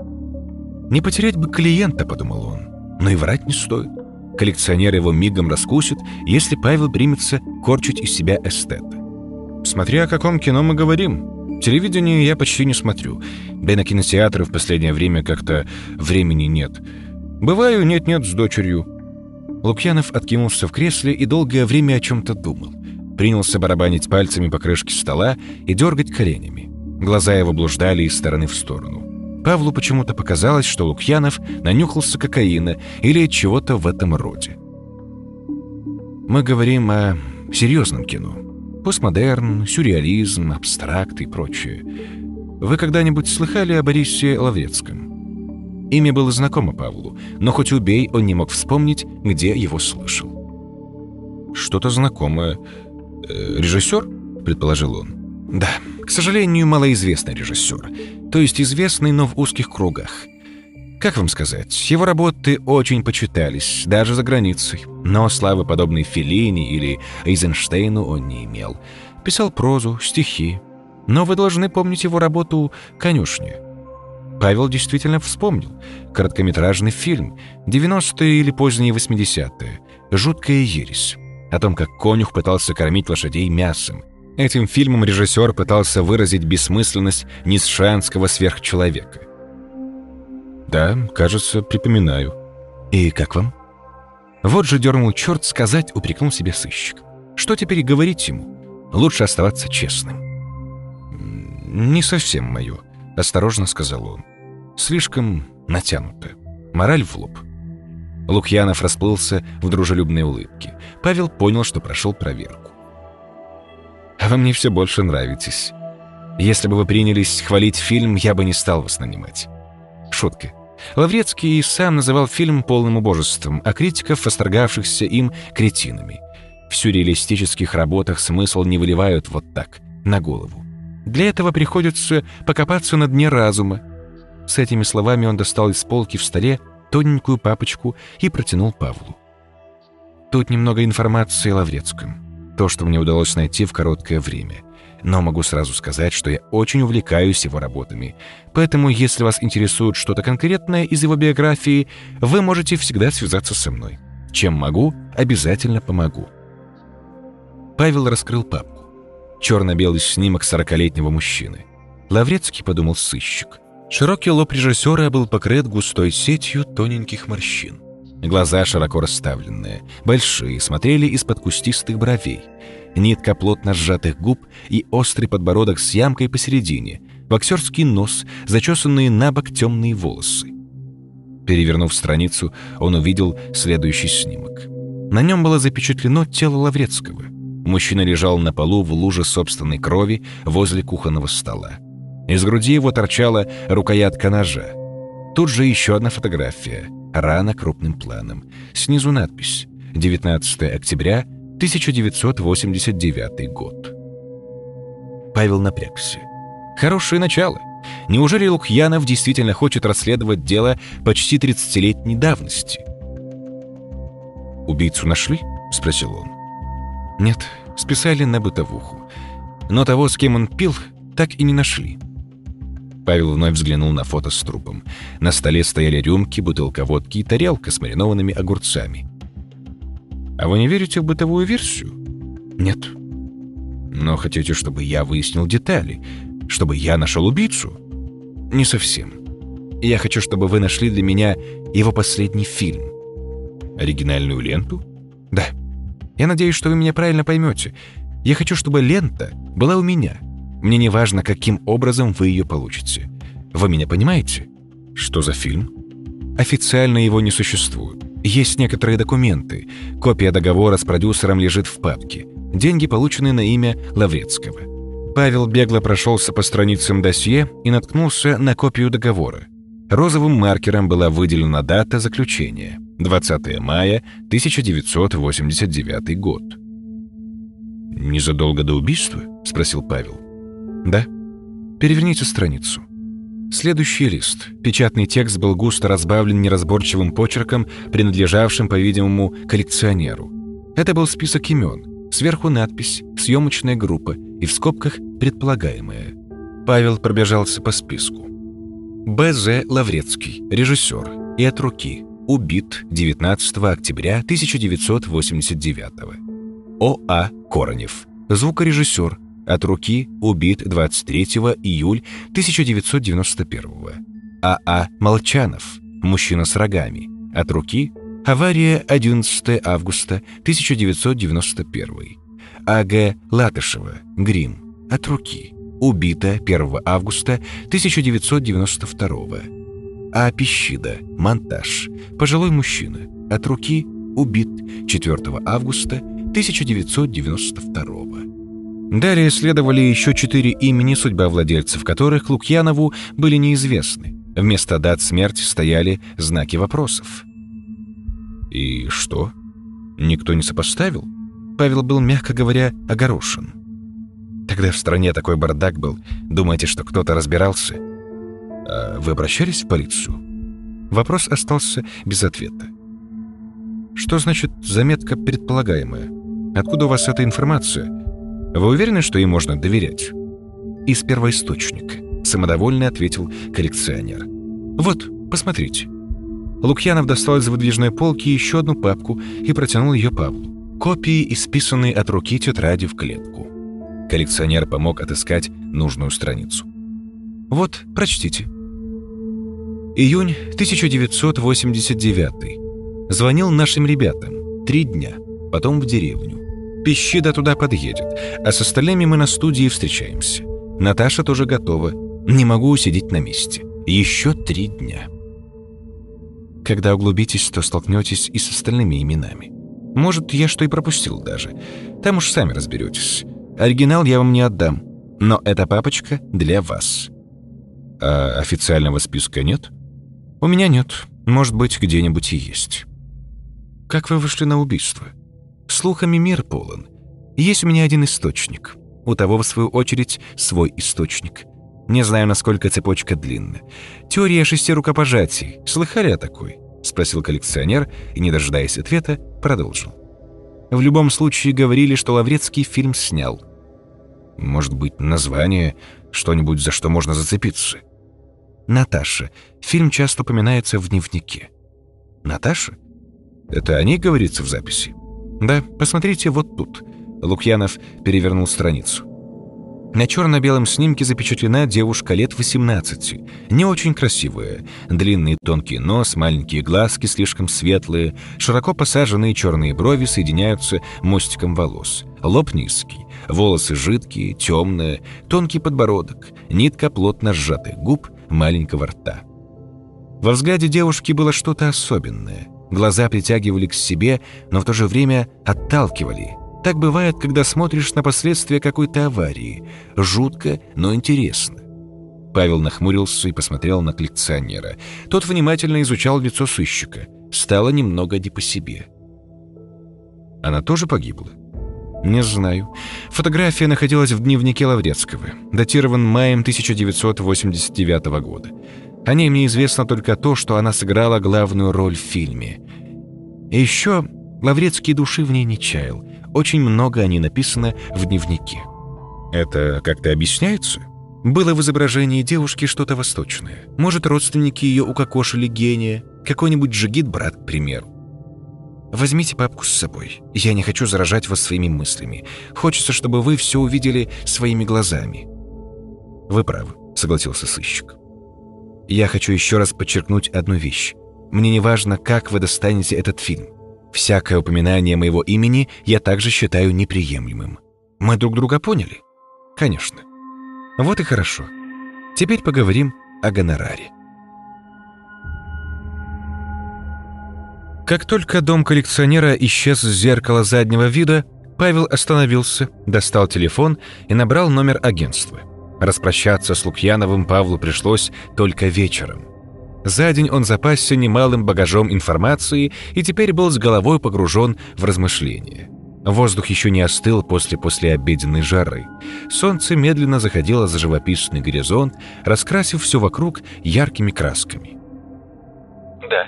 «Не потерять бы клиента», — подумал он. Но и врать не стоит. Коллекционер его мигом раскусит, если Павел примется корчить из себя эстета. Смотря о каком кино мы говорим. Телевидение я почти не смотрю. Да и на кинотеатры в последнее время как-то времени нет. Бываю нет-нет с дочерью. Лукьянов откинулся в кресле и долгое время о чем-то думал. Принялся барабанить пальцами по крышке стола и дергать коленями. Глаза его блуждали из стороны в сторону. Павлу почему-то показалось, что Лукьянов нанюхался кокаина или чего-то в этом роде. Мы говорим о серьезном кино. Постмодерн, сюрреализм, абстракт и прочее. Вы когда-нибудь слыхали о Борисе Лаврецком? Имя было знакомо Павлу, но хоть убей, он не мог вспомнить, где его слышал. «Что-то знакомое. Э, режиссер?» — предположил он. «Да, к сожалению, малоизвестный режиссер. То есть известный, но в узких кругах. Как вам сказать, его работы очень почитались, даже за границей. Но славы подобной Феллини или Эйзенштейну он не имел. Писал прозу, стихи. Но вы должны помнить его работу «Конюшня». Павел действительно вспомнил. Короткометражный фильм, 90-е или поздние 80-е. Жуткая ересь. О том, как конюх пытался кормить лошадей мясом. Этим фильмом режиссер пытался выразить бессмысленность низшанского сверхчеловека. «Да, кажется, припоминаю». «И как вам?» Вот же дернул черт сказать, упрекнул себе сыщик. Что теперь говорить ему? Лучше оставаться честным. «Не совсем мое», — осторожно сказал он. «Слишком натянуто. Мораль в лоб». Лукьянов расплылся в дружелюбной улыбке. Павел понял, что прошел проверку. «А вы мне все больше нравитесь. Если бы вы принялись хвалить фильм, я бы не стал вас нанимать». Шутка. Лаврецкий сам называл фильм полным убожеством, а критиков, восторгавшихся им, кретинами. В сюрреалистических работах смысл не выливают вот так, на голову. Для этого приходится покопаться на дне разума. С этими словами он достал из полки в столе тоненькую папочку и протянул Павлу. Тут немного информации о Лаврецком. То, что мне удалось найти в короткое время. Но могу сразу сказать, что я очень увлекаюсь его работами. Поэтому, если вас интересует что-то конкретное из его биографии, вы можете всегда связаться со мной. Чем могу, обязательно помогу. Павел раскрыл папку. Черно-белый снимок сорокалетнего мужчины. Лаврецкий подумал сыщик. Широкий лоб режиссера был покрыт густой сетью тоненьких морщин. Глаза широко расставленные, большие, смотрели из-под кустистых бровей. Нитка плотно сжатых губ и острый подбородок с ямкой посередине, боксерский нос, зачесанные на бок темные волосы. Перевернув страницу, он увидел следующий снимок. На нем было запечатлено тело Лаврецкого. Мужчина лежал на полу в луже собственной крови возле кухонного стола. Из груди его торчала рукоятка ножа. Тут же еще одна фотография. Рана крупным планом. Снизу надпись. 19 октября 1989 год. Павел напрягся. Хорошее начало. Неужели Лукьянов действительно хочет расследовать дело почти 30-летней давности? «Убийцу нашли?» — спросил он. «Нет, списали на бытовуху. Но того, с кем он пил, так и не нашли. Павел вновь взглянул на фото с трупом. На столе стояли рюмки, бутылка водки и тарелка с маринованными огурцами. «А вы не верите в бытовую версию?» «Нет». «Но хотите, чтобы я выяснил детали? Чтобы я нашел убийцу?» «Не совсем. Я хочу, чтобы вы нашли для меня его последний фильм». «Оригинальную ленту?» «Да. Я надеюсь, что вы меня правильно поймете. Я хочу, чтобы лента была у меня». Мне не важно, каким образом вы ее получите. Вы меня понимаете? Что за фильм? Официально его не существует. Есть некоторые документы. Копия договора с продюсером лежит в папке. Деньги получены на имя Лаврецкого. Павел бегло прошелся по страницам досье и наткнулся на копию договора. Розовым маркером была выделена дата заключения – 20 мая 1989 год. «Незадолго до убийства?» – спросил Павел. Да? Переверните страницу. Следующий лист. Печатный текст был густо разбавлен неразборчивым почерком, принадлежавшим, по-видимому, коллекционеру. Это был список имен. Сверху надпись «Съемочная группа» и в скобках «Предполагаемая». Павел пробежался по списку. Б.З. Лаврецкий, режиссер, и от руки, убит 19 октября 1989 О.А. Коронев, звукорежиссер, от руки убит 23 июля 1991 А.А. Молчанов, мужчина с рогами. От руки авария 11 августа 1991 А.Г. Латышева, грим. От руки убита 1 августа 1992 А. Пищида, монтаж. Пожилой мужчина. От руки убит 4 августа 1992 Далее следовали еще четыре имени, судьба владельцев которых Лукьянову были неизвестны. Вместо дат смерти стояли знаки вопросов. «И что? Никто не сопоставил?» Павел был, мягко говоря, огорошен. Тогда в стране такой бардак был. Думаете, что кто-то разбирался? А вы обращались в полицию? Вопрос остался без ответа. Что значит заметка предполагаемая? Откуда у вас эта информация? Вы уверены, что ей можно доверять? Из первоисточника, самодовольно ответил коллекционер. Вот, посмотрите. Лукьянов достал из выдвижной полки еще одну папку и протянул ее Павлу. Копии, исписанные от руки тетради в клетку. Коллекционер помог отыскать нужную страницу. Вот, прочтите. Июнь 1989. Звонил нашим ребятам. Три дня. Потом в деревню. Пищида туда подъедет, а с остальными мы на студии встречаемся. Наташа тоже готова. Не могу усидеть на месте. Еще три дня. Когда углубитесь, то столкнетесь и с остальными именами. Может, я что и пропустил даже. Там уж сами разберетесь. Оригинал я вам не отдам, но эта папочка для вас. А официального списка нет? У меня нет. Может быть, где-нибудь и есть. Как вы вышли на убийство? Слухами мир полон. Есть у меня один источник. у того, в свою очередь, свой источник. Не знаю, насколько цепочка длинна. Теория шести рукопожатий. Слыхали о такой? Спросил коллекционер и, не дожидаясь ответа, продолжил. В любом случае говорили, что Лаврецкий фильм снял. Может быть, название, что-нибудь, за что можно зацепиться? Наташа. Фильм часто упоминается в дневнике. Наташа? Это о ней говорится в записи? Да, посмотрите вот тут. Лукьянов перевернул страницу. На черно-белом снимке запечатлена девушка лет 18, не очень красивая. Длинный тонкий нос, маленькие глазки слишком светлые, широко посаженные черные брови соединяются мостиком волос. Лоб низкий, волосы жидкие, темные, тонкий подбородок, нитка плотно сжатых губ, маленького рта. Во взгляде девушки было что-то особенное. Глаза притягивали к себе, но в то же время отталкивали – так бывает, когда смотришь на последствия какой-то аварии. Жутко, но интересно. Павел нахмурился и посмотрел на коллекционера. Тот внимательно изучал лицо сыщика. Стало немного не по себе. Она тоже погибла? Не знаю. Фотография находилась в дневнике Лаврецкого, датирован маем 1989 года. О ней мне известно только то, что она сыграла главную роль в фильме. И еще Лаврецкий души в ней не чаял. Очень много о ней написано в дневнике. Это как-то объясняется? Было в изображении девушки что-то восточное. Может, родственники ее укокошили гения, какой-нибудь джигит-брат, к примеру. Возьмите папку с собой. Я не хочу заражать вас своими мыслями. Хочется, чтобы вы все увидели своими глазами. Вы правы, согласился сыщик. Я хочу еще раз подчеркнуть одну вещь. Мне не важно, как вы достанете этот фильм. Всякое упоминание моего имени я также считаю неприемлемым. Мы друг друга поняли? Конечно. Вот и хорошо. Теперь поговорим о гонораре. Как только дом коллекционера исчез с зеркала заднего вида, Павел остановился, достал телефон и набрал номер агентства. Распрощаться с Лукьяновым Павлу пришлось только вечером. За день он запасся немалым багажом информации и теперь был с головой погружен в размышления. Воздух еще не остыл после послеобеденной жары. Солнце медленно заходило за живописный горизонт, раскрасив все вокруг яркими красками. «Да».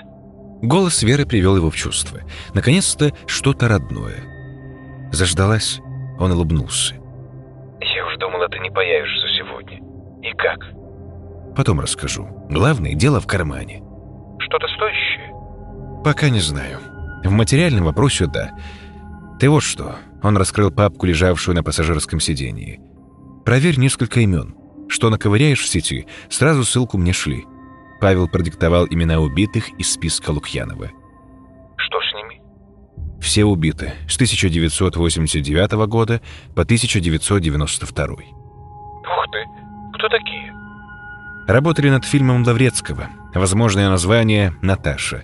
Голос Веры привел его в чувство. Наконец-то что-то родное. Заждалась, он улыбнулся. «Я уж думала, ты не появишься. И как?» Потом расскажу. Главное, дело в кармане. Что-то стоящее? Пока не знаю. В материальном вопросе – да. Ты вот что. Он раскрыл папку, лежавшую на пассажирском сидении. Проверь несколько имен. Что наковыряешь в сети, сразу ссылку мне шли. Павел продиктовал имена убитых из списка Лукьянова. Что с ними? Все убиты. С 1989 года по 1992. Ух ты! Кто такие? Работали над фильмом Лаврецкого. Возможное название «Наташа».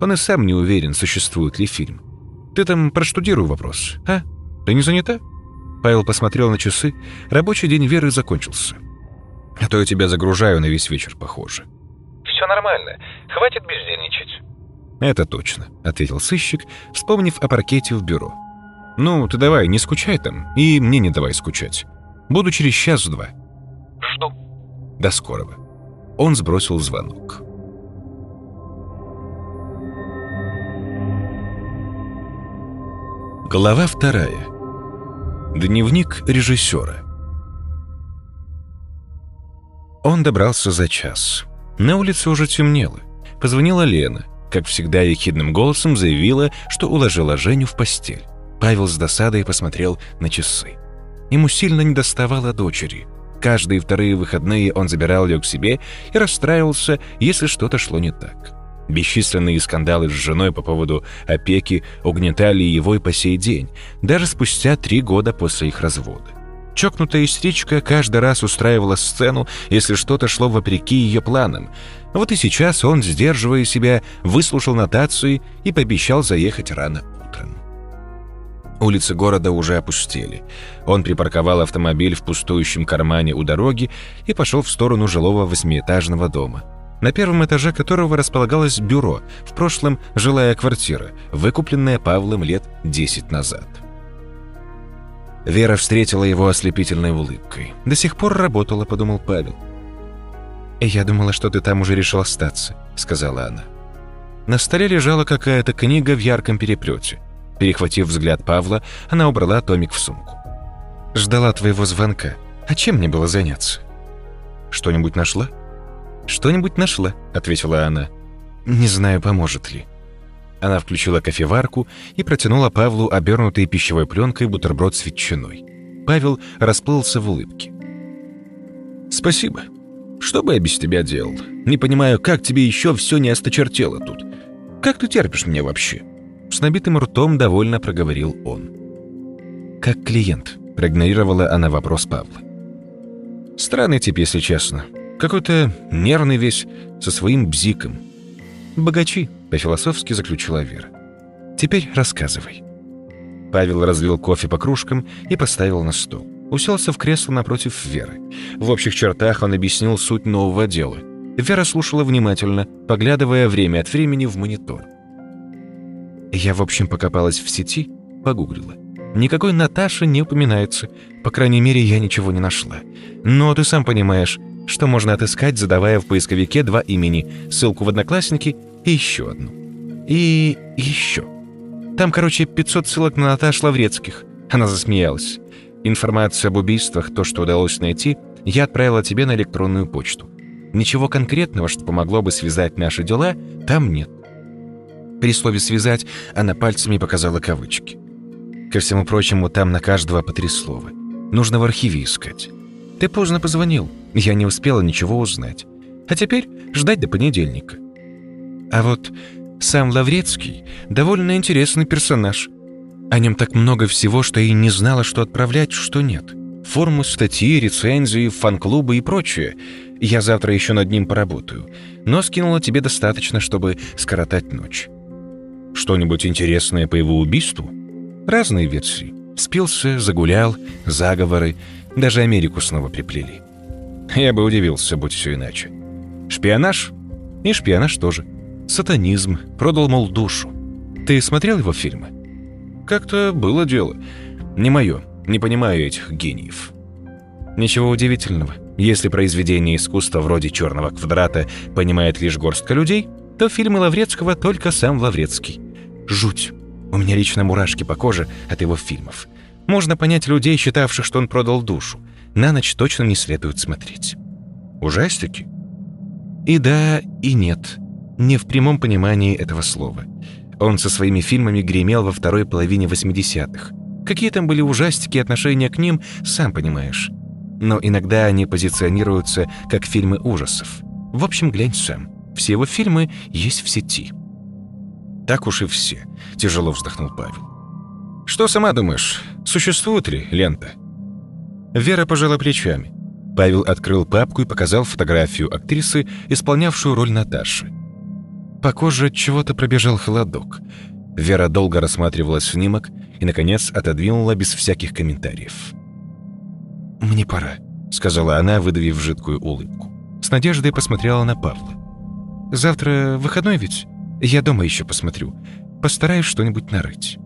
Он и сам не уверен, существует ли фильм. Ты там проштудируй вопрос, а? Ты не занята?» Павел посмотрел на часы. Рабочий день Веры закончился. «А то я тебя загружаю на весь вечер, похоже». «Все нормально. Хватит бездельничать». «Это точно», — ответил сыщик, вспомнив о паркете в бюро. «Ну, ты давай, не скучай там, и мне не давай скучать. Буду через час-два». «Жду». До скорого. Он сбросил звонок. Глава вторая. Дневник режиссера. Он добрался за час. На улице уже темнело. Позвонила Лена. Как всегда, ехидным голосом заявила, что уложила Женю в постель. Павел с досадой посмотрел на часы. Ему сильно недоставало дочери – Каждые вторые выходные он забирал ее к себе и расстраивался, если что-то шло не так. Бесчисленные скандалы с женой по поводу опеки угнетали его и по сей день, даже спустя три года после их развода. Чокнутая истеричка каждый раз устраивала сцену, если что-то шло вопреки ее планам. Вот и сейчас он, сдерживая себя, выслушал нотации и пообещал заехать рано Улицы города уже опустели. Он припарковал автомобиль в пустующем кармане у дороги и пошел в сторону жилого восьмиэтажного дома, на первом этаже которого располагалось бюро, в прошлом жилая квартира, выкупленная Павлом лет 10 назад. Вера встретила его ослепительной улыбкой. «До сих пор работала», — подумал Павел. «Я думала, что ты там уже решил остаться», — сказала она. На столе лежала какая-то книга в ярком переплете. Перехватив взгляд Павла, она убрала томик в сумку. «Ждала твоего звонка. А чем мне было заняться?» «Что-нибудь нашла?» «Что-нибудь нашла», — ответила она. «Не знаю, поможет ли». Она включила кофеварку и протянула Павлу обернутый пищевой пленкой бутерброд с ветчиной. Павел расплылся в улыбке. «Спасибо. Что бы я без тебя делал? Не понимаю, как тебе еще все не осточертело тут. Как ты терпишь меня вообще?» С набитым ртом довольно проговорил он. «Как клиент», — проигнорировала она вопрос Павла. «Странный тип, если честно. Какой-то нервный весь, со своим бзиком. Богачи, по-философски заключила Вера. Теперь рассказывай. Павел разлил кофе по кружкам и поставил на стол. Уселся в кресло напротив Веры. В общих чертах он объяснил суть нового дела. Вера слушала внимательно, поглядывая время от времени в монитор. Я, в общем, покопалась в сети, погуглила. Никакой Наташи не упоминается. По крайней мере, я ничего не нашла. Но ты сам понимаешь, что можно отыскать, задавая в поисковике два имени, ссылку в Одноклассники и еще одну. И еще. Там, короче, 500 ссылок на Наташ Лаврецких. Она засмеялась. Информацию об убийствах, то, что удалось найти, я отправила тебе на электронную почту. Ничего конкретного, что помогло бы связать наши дела, там нет. При слове «связать» она пальцами показала кавычки. Ко всему прочему, там на каждого по три слова. Нужно в архиве искать. Ты поздно позвонил. Я не успела ничего узнать. А теперь ждать до понедельника. А вот сам Лаврецкий довольно интересный персонаж. О нем так много всего, что и не знала, что отправлять, что нет. Формы, статьи, рецензии, фан-клубы и прочее. Я завтра еще над ним поработаю. Но скинула тебе достаточно, чтобы скоротать ночь. Что-нибудь интересное по его убийству? Разные версии. Спился, загулял, заговоры, даже Америку снова приплели. Я бы удивился, будь все иначе. Шпионаж? И шпионаж тоже. Сатанизм. Продал, мол, душу. Ты смотрел его фильмы? Как-то было дело. Не мое. Не понимаю этих гениев. Ничего удивительного. Если произведение искусства вроде «Черного квадрата» понимает лишь горстка людей, то фильмы Лаврецкого только сам Лаврецкий. Жуть. У меня лично мурашки по коже от его фильмов. Можно понять людей, считавших, что он продал душу. На ночь точно не следует смотреть. Ужастики? И да, и нет. Не в прямом понимании этого слова. Он со своими фильмами гремел во второй половине 80-х. Какие там были ужастики отношения к ним, сам понимаешь. Но иногда они позиционируются как фильмы ужасов. В общем, глянь сам. Все его фильмы есть в сети. Так уж и все, тяжело вздохнул Павел. Что сама думаешь, существует ли лента?» Вера пожала плечами. Павел открыл папку и показал фотографию актрисы, исполнявшую роль Наташи. По коже от чего-то пробежал холодок. Вера долго рассматривала снимок и, наконец, отодвинула без всяких комментариев. «Мне пора», — сказала она, выдавив жидкую улыбку. С надеждой посмотрела на Павла. «Завтра выходной ведь? Я дома еще посмотрю. Постараюсь что-нибудь нарыть».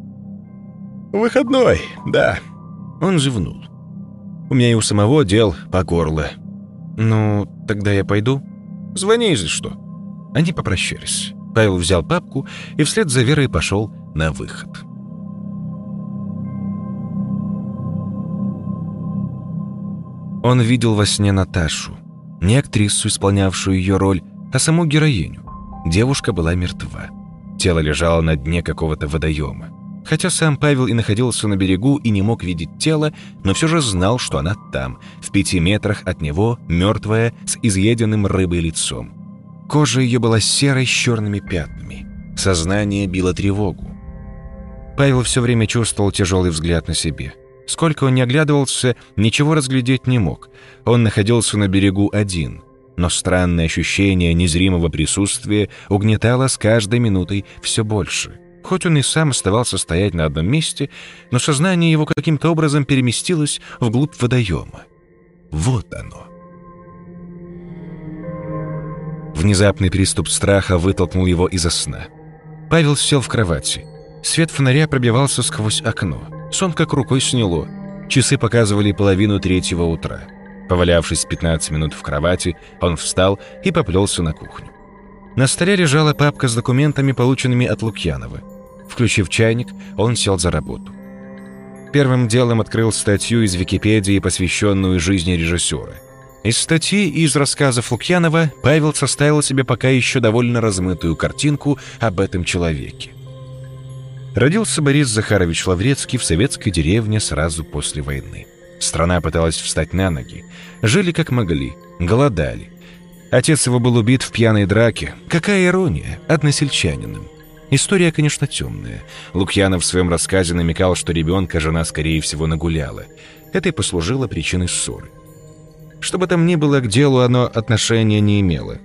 «Выходной, да». Он зевнул. «У меня и у самого дел по горло». «Ну, тогда я пойду?» «Звони, если что». Они попрощались. Павел взял папку и вслед за Верой пошел на выход. Он видел во сне Наташу. Не актрису, исполнявшую ее роль, а саму героиню. Девушка была мертва. Тело лежало на дне какого-то водоема. Хотя сам Павел и находился на берегу и не мог видеть тело, но все же знал, что она там, в пяти метрах от него, мертвая, с изъеденным рыбой лицом. Кожа ее была серой с черными пятнами. Сознание било тревогу. Павел все время чувствовал тяжелый взгляд на себе. Сколько он не оглядывался, ничего разглядеть не мог. Он находился на берегу один. Но странное ощущение незримого присутствия угнетало с каждой минутой все больше. Хоть он и сам оставался стоять на одном месте, но сознание его каким-то образом переместилось вглубь водоема. Вот оно. Внезапный приступ страха вытолкнул его из сна. Павел сел в кровати. Свет фонаря пробивался сквозь окно. Сон как рукой сняло. Часы показывали половину третьего утра. Повалявшись 15 минут в кровати, он встал и поплелся на кухню. На столе лежала папка с документами, полученными от Лукьянова. Включив чайник, он сел за работу. Первым делом открыл статью из Википедии, посвященную жизни режиссера. Из статьи и из рассказов Лукьянова Павел составил себе пока еще довольно размытую картинку об этом человеке. Родился Борис Захарович Лаврецкий в советской деревне сразу после войны. Страна пыталась встать на ноги. Жили как могли, голодали. Отец его был убит в пьяной драке. Какая ирония, односельчанином. История, конечно, темная. Лукьянов в своем рассказе намекал, что ребенка жена, скорее всего, нагуляла. Это и послужило причиной ссоры. Что бы там ни было, к делу оно отношения не имело.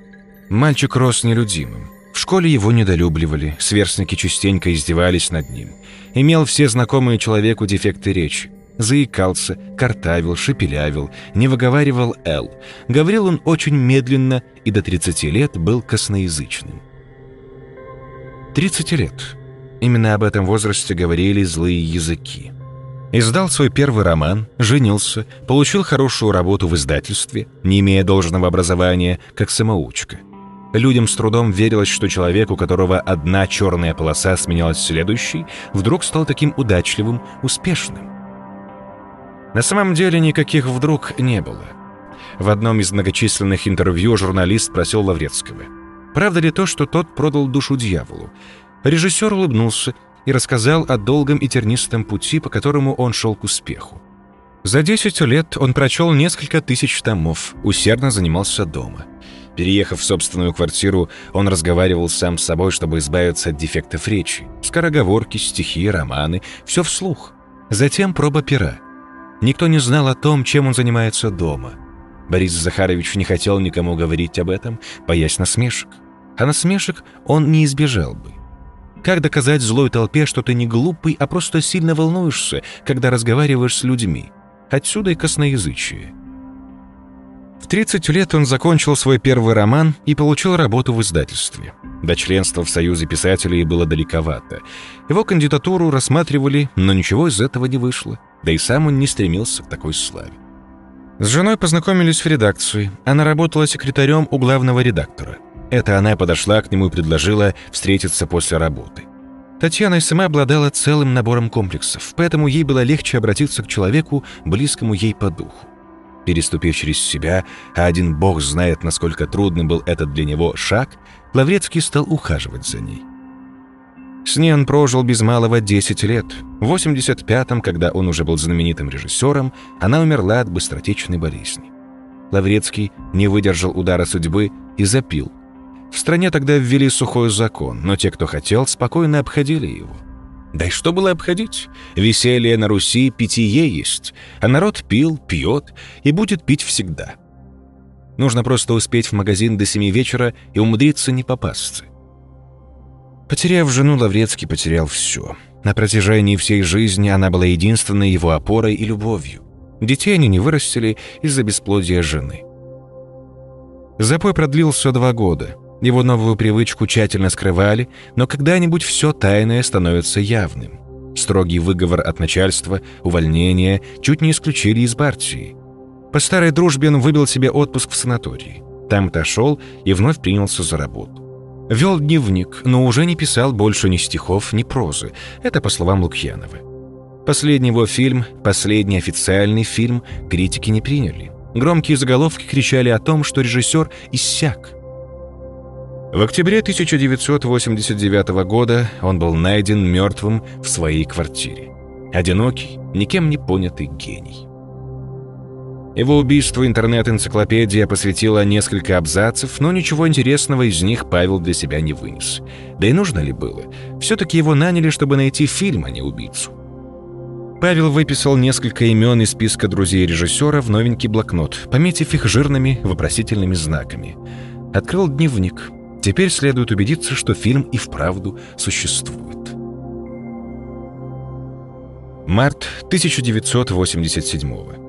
Мальчик рос нелюдимым. В школе его недолюбливали, сверстники частенько издевались над ним. Имел все знакомые человеку дефекты речи. Заикался, картавил, шепелявил, не выговаривал «л». Говорил он очень медленно и до 30 лет был косноязычным. 30 лет. Именно об этом возрасте говорили злые языки. Издал свой первый роман, женился, получил хорошую работу в издательстве, не имея должного образования, как самоучка. Людям с трудом верилось, что человек, у которого одна черная полоса сменялась следующей, вдруг стал таким удачливым, успешным. На самом деле никаких «вдруг» не было. В одном из многочисленных интервью журналист просил Лаврецкого. Правда ли то, что тот продал душу дьяволу? Режиссер улыбнулся и рассказал о долгом и тернистом пути, по которому он шел к успеху. За 10 лет он прочел несколько тысяч томов, усердно занимался дома. Переехав в собственную квартиру, он разговаривал сам с собой, чтобы избавиться от дефектов речи. Скороговорки, стихи, романы — все вслух. Затем проба пера. Никто не знал о том, чем он занимается дома. Борис Захарович не хотел никому говорить об этом, боясь насмешек. А насмешек он не избежал бы. Как доказать злой толпе, что ты не глупый, а просто сильно волнуешься, когда разговариваешь с людьми? Отсюда и косноязычие. В 30 лет он закончил свой первый роман и получил работу в издательстве. До членства в Союзе писателей было далековато. Его кандидатуру рассматривали, но ничего из этого не вышло. Да и сам он не стремился к такой славе. С женой познакомились в редакции. Она работала секретарем у главного редактора. Это она подошла к нему и предложила встретиться после работы. Татьяна и сама обладала целым набором комплексов, поэтому ей было легче обратиться к человеку, близкому ей по духу. Переступив через себя, а один бог знает, насколько трудным был этот для него шаг, Лаврецкий стал ухаживать за ней. С ней он прожил без малого 10 лет. В 85-м, когда он уже был знаменитым режиссером, она умерла от быстротечной болезни. Лаврецкий не выдержал удара судьбы и запил. В стране тогда ввели сухой закон, но те, кто хотел, спокойно обходили его. Да и что было обходить? Веселье на Руси питье есть, а народ пил, пьет и будет пить всегда. Нужно просто успеть в магазин до семи вечера и умудриться не попасться. Потеряв жену, Лаврецкий потерял все. На протяжении всей жизни она была единственной его опорой и любовью. Детей они не вырастили из-за бесплодия жены. Запой продлился два года. Его новую привычку тщательно скрывали, но когда-нибудь все тайное становится явным. Строгий выговор от начальства, увольнение чуть не исключили из партии. По старой дружбе он выбил себе отпуск в санатории. Там отошел и вновь принялся за работу. Вел дневник, но уже не писал больше ни стихов, ни прозы. Это по словам Лукьянова. Последний его фильм, последний официальный фильм, критики не приняли. Громкие заголовки кричали о том, что режиссер иссяк. В октябре 1989 года он был найден мертвым в своей квартире. Одинокий, никем не понятый гений. Его убийству интернет-энциклопедия посвятила несколько абзацев, но ничего интересного из них Павел для себя не вынес. Да и нужно ли было? Все-таки его наняли, чтобы найти фильм, а не убийцу. Павел выписал несколько имен из списка друзей режиссера в новенький блокнот, пометив их жирными вопросительными знаками. Открыл дневник. Теперь следует убедиться, что фильм и вправду существует. Март 1987 года.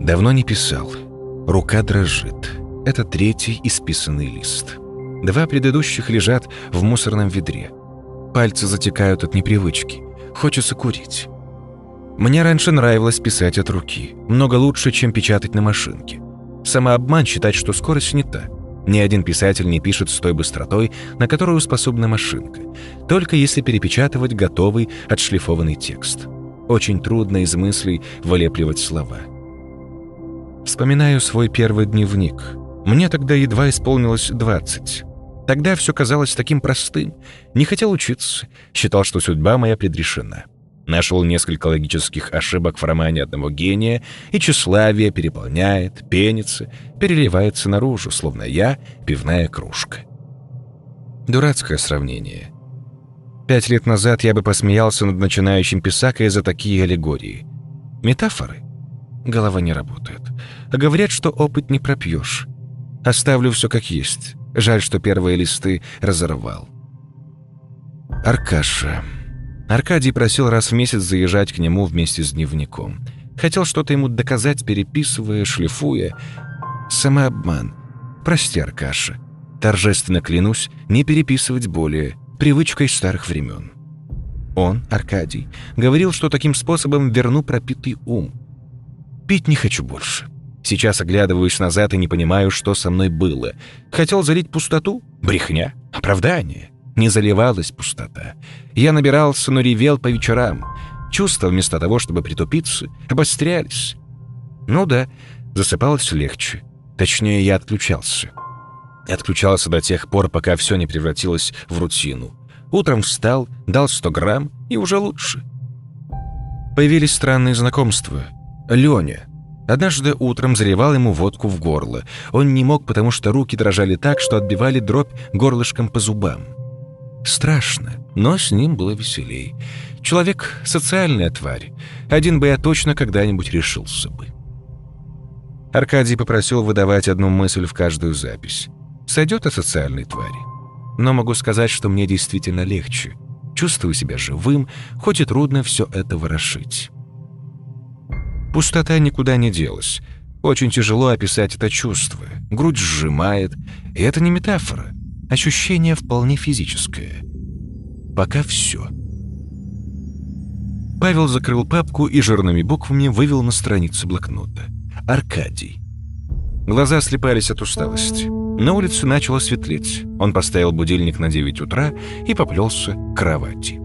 Давно не писал. Рука дрожит. Это третий исписанный лист. Два предыдущих лежат в мусорном ведре. Пальцы затекают от непривычки. Хочется курить. Мне раньше нравилось писать от руки. Много лучше, чем печатать на машинке. Самообман считать, что скорость не та. Ни один писатель не пишет с той быстротой, на которую способна машинка, только если перепечатывать готовый отшлифованный текст. Очень трудно из мыслей вылепливать слова. Вспоминаю свой первый дневник. Мне тогда едва исполнилось 20. Тогда все казалось таким простым. Не хотел учиться, считал, что судьба моя предрешена. Нашел несколько логических ошибок в романе одного гения, и тщеславие переполняет, пенится, переливается наружу, словно я — пивная кружка. Дурацкое сравнение. Пять лет назад я бы посмеялся над начинающим писакой за такие аллегории. Метафоры? Голова не работает. А говорят, что опыт не пропьешь. Оставлю все как есть. Жаль, что первые листы разорвал. Аркаша... Аркадий просил раз в месяц заезжать к нему вместе с дневником. Хотел что-то ему доказать, переписывая, шлифуя. Самообман. Прости, Аркаша. Торжественно клянусь, не переписывать более. Привычкой старых времен. Он, Аркадий, говорил, что таким способом верну пропитый ум. Пить не хочу больше. Сейчас оглядываюсь назад и не понимаю, что со мной было. Хотел залить пустоту? Брехня. Оправдание. Не заливалась пустота. Я набирался, но ревел по вечерам. Чувства, вместо того, чтобы притупиться, обострялись. Ну да, засыпалось легче. Точнее, я отключался. Отключался до тех пор, пока все не превратилось в рутину. Утром встал, дал 100 грамм, и уже лучше. Появились странные знакомства. Леня. Однажды утром заливал ему водку в горло. Он не мог, потому что руки дрожали так, что отбивали дробь горлышком по зубам. Страшно, но с ним было веселей. Человек — социальная тварь. Один бы я точно когда-нибудь решился бы. Аркадий попросил выдавать одну мысль в каждую запись. Сойдет о социальной твари. Но могу сказать, что мне действительно легче. Чувствую себя живым, хоть и трудно все это ворошить. Пустота никуда не делась. Очень тяжело описать это чувство. Грудь сжимает. И это не метафора. Ощущение вполне физическое. Пока все. Павел закрыл папку и жирными буквами вывел на страницу блокнота. «Аркадий». Глаза слепались от усталости. На улице начало светлеть. Он поставил будильник на 9 утра и поплелся к кровати.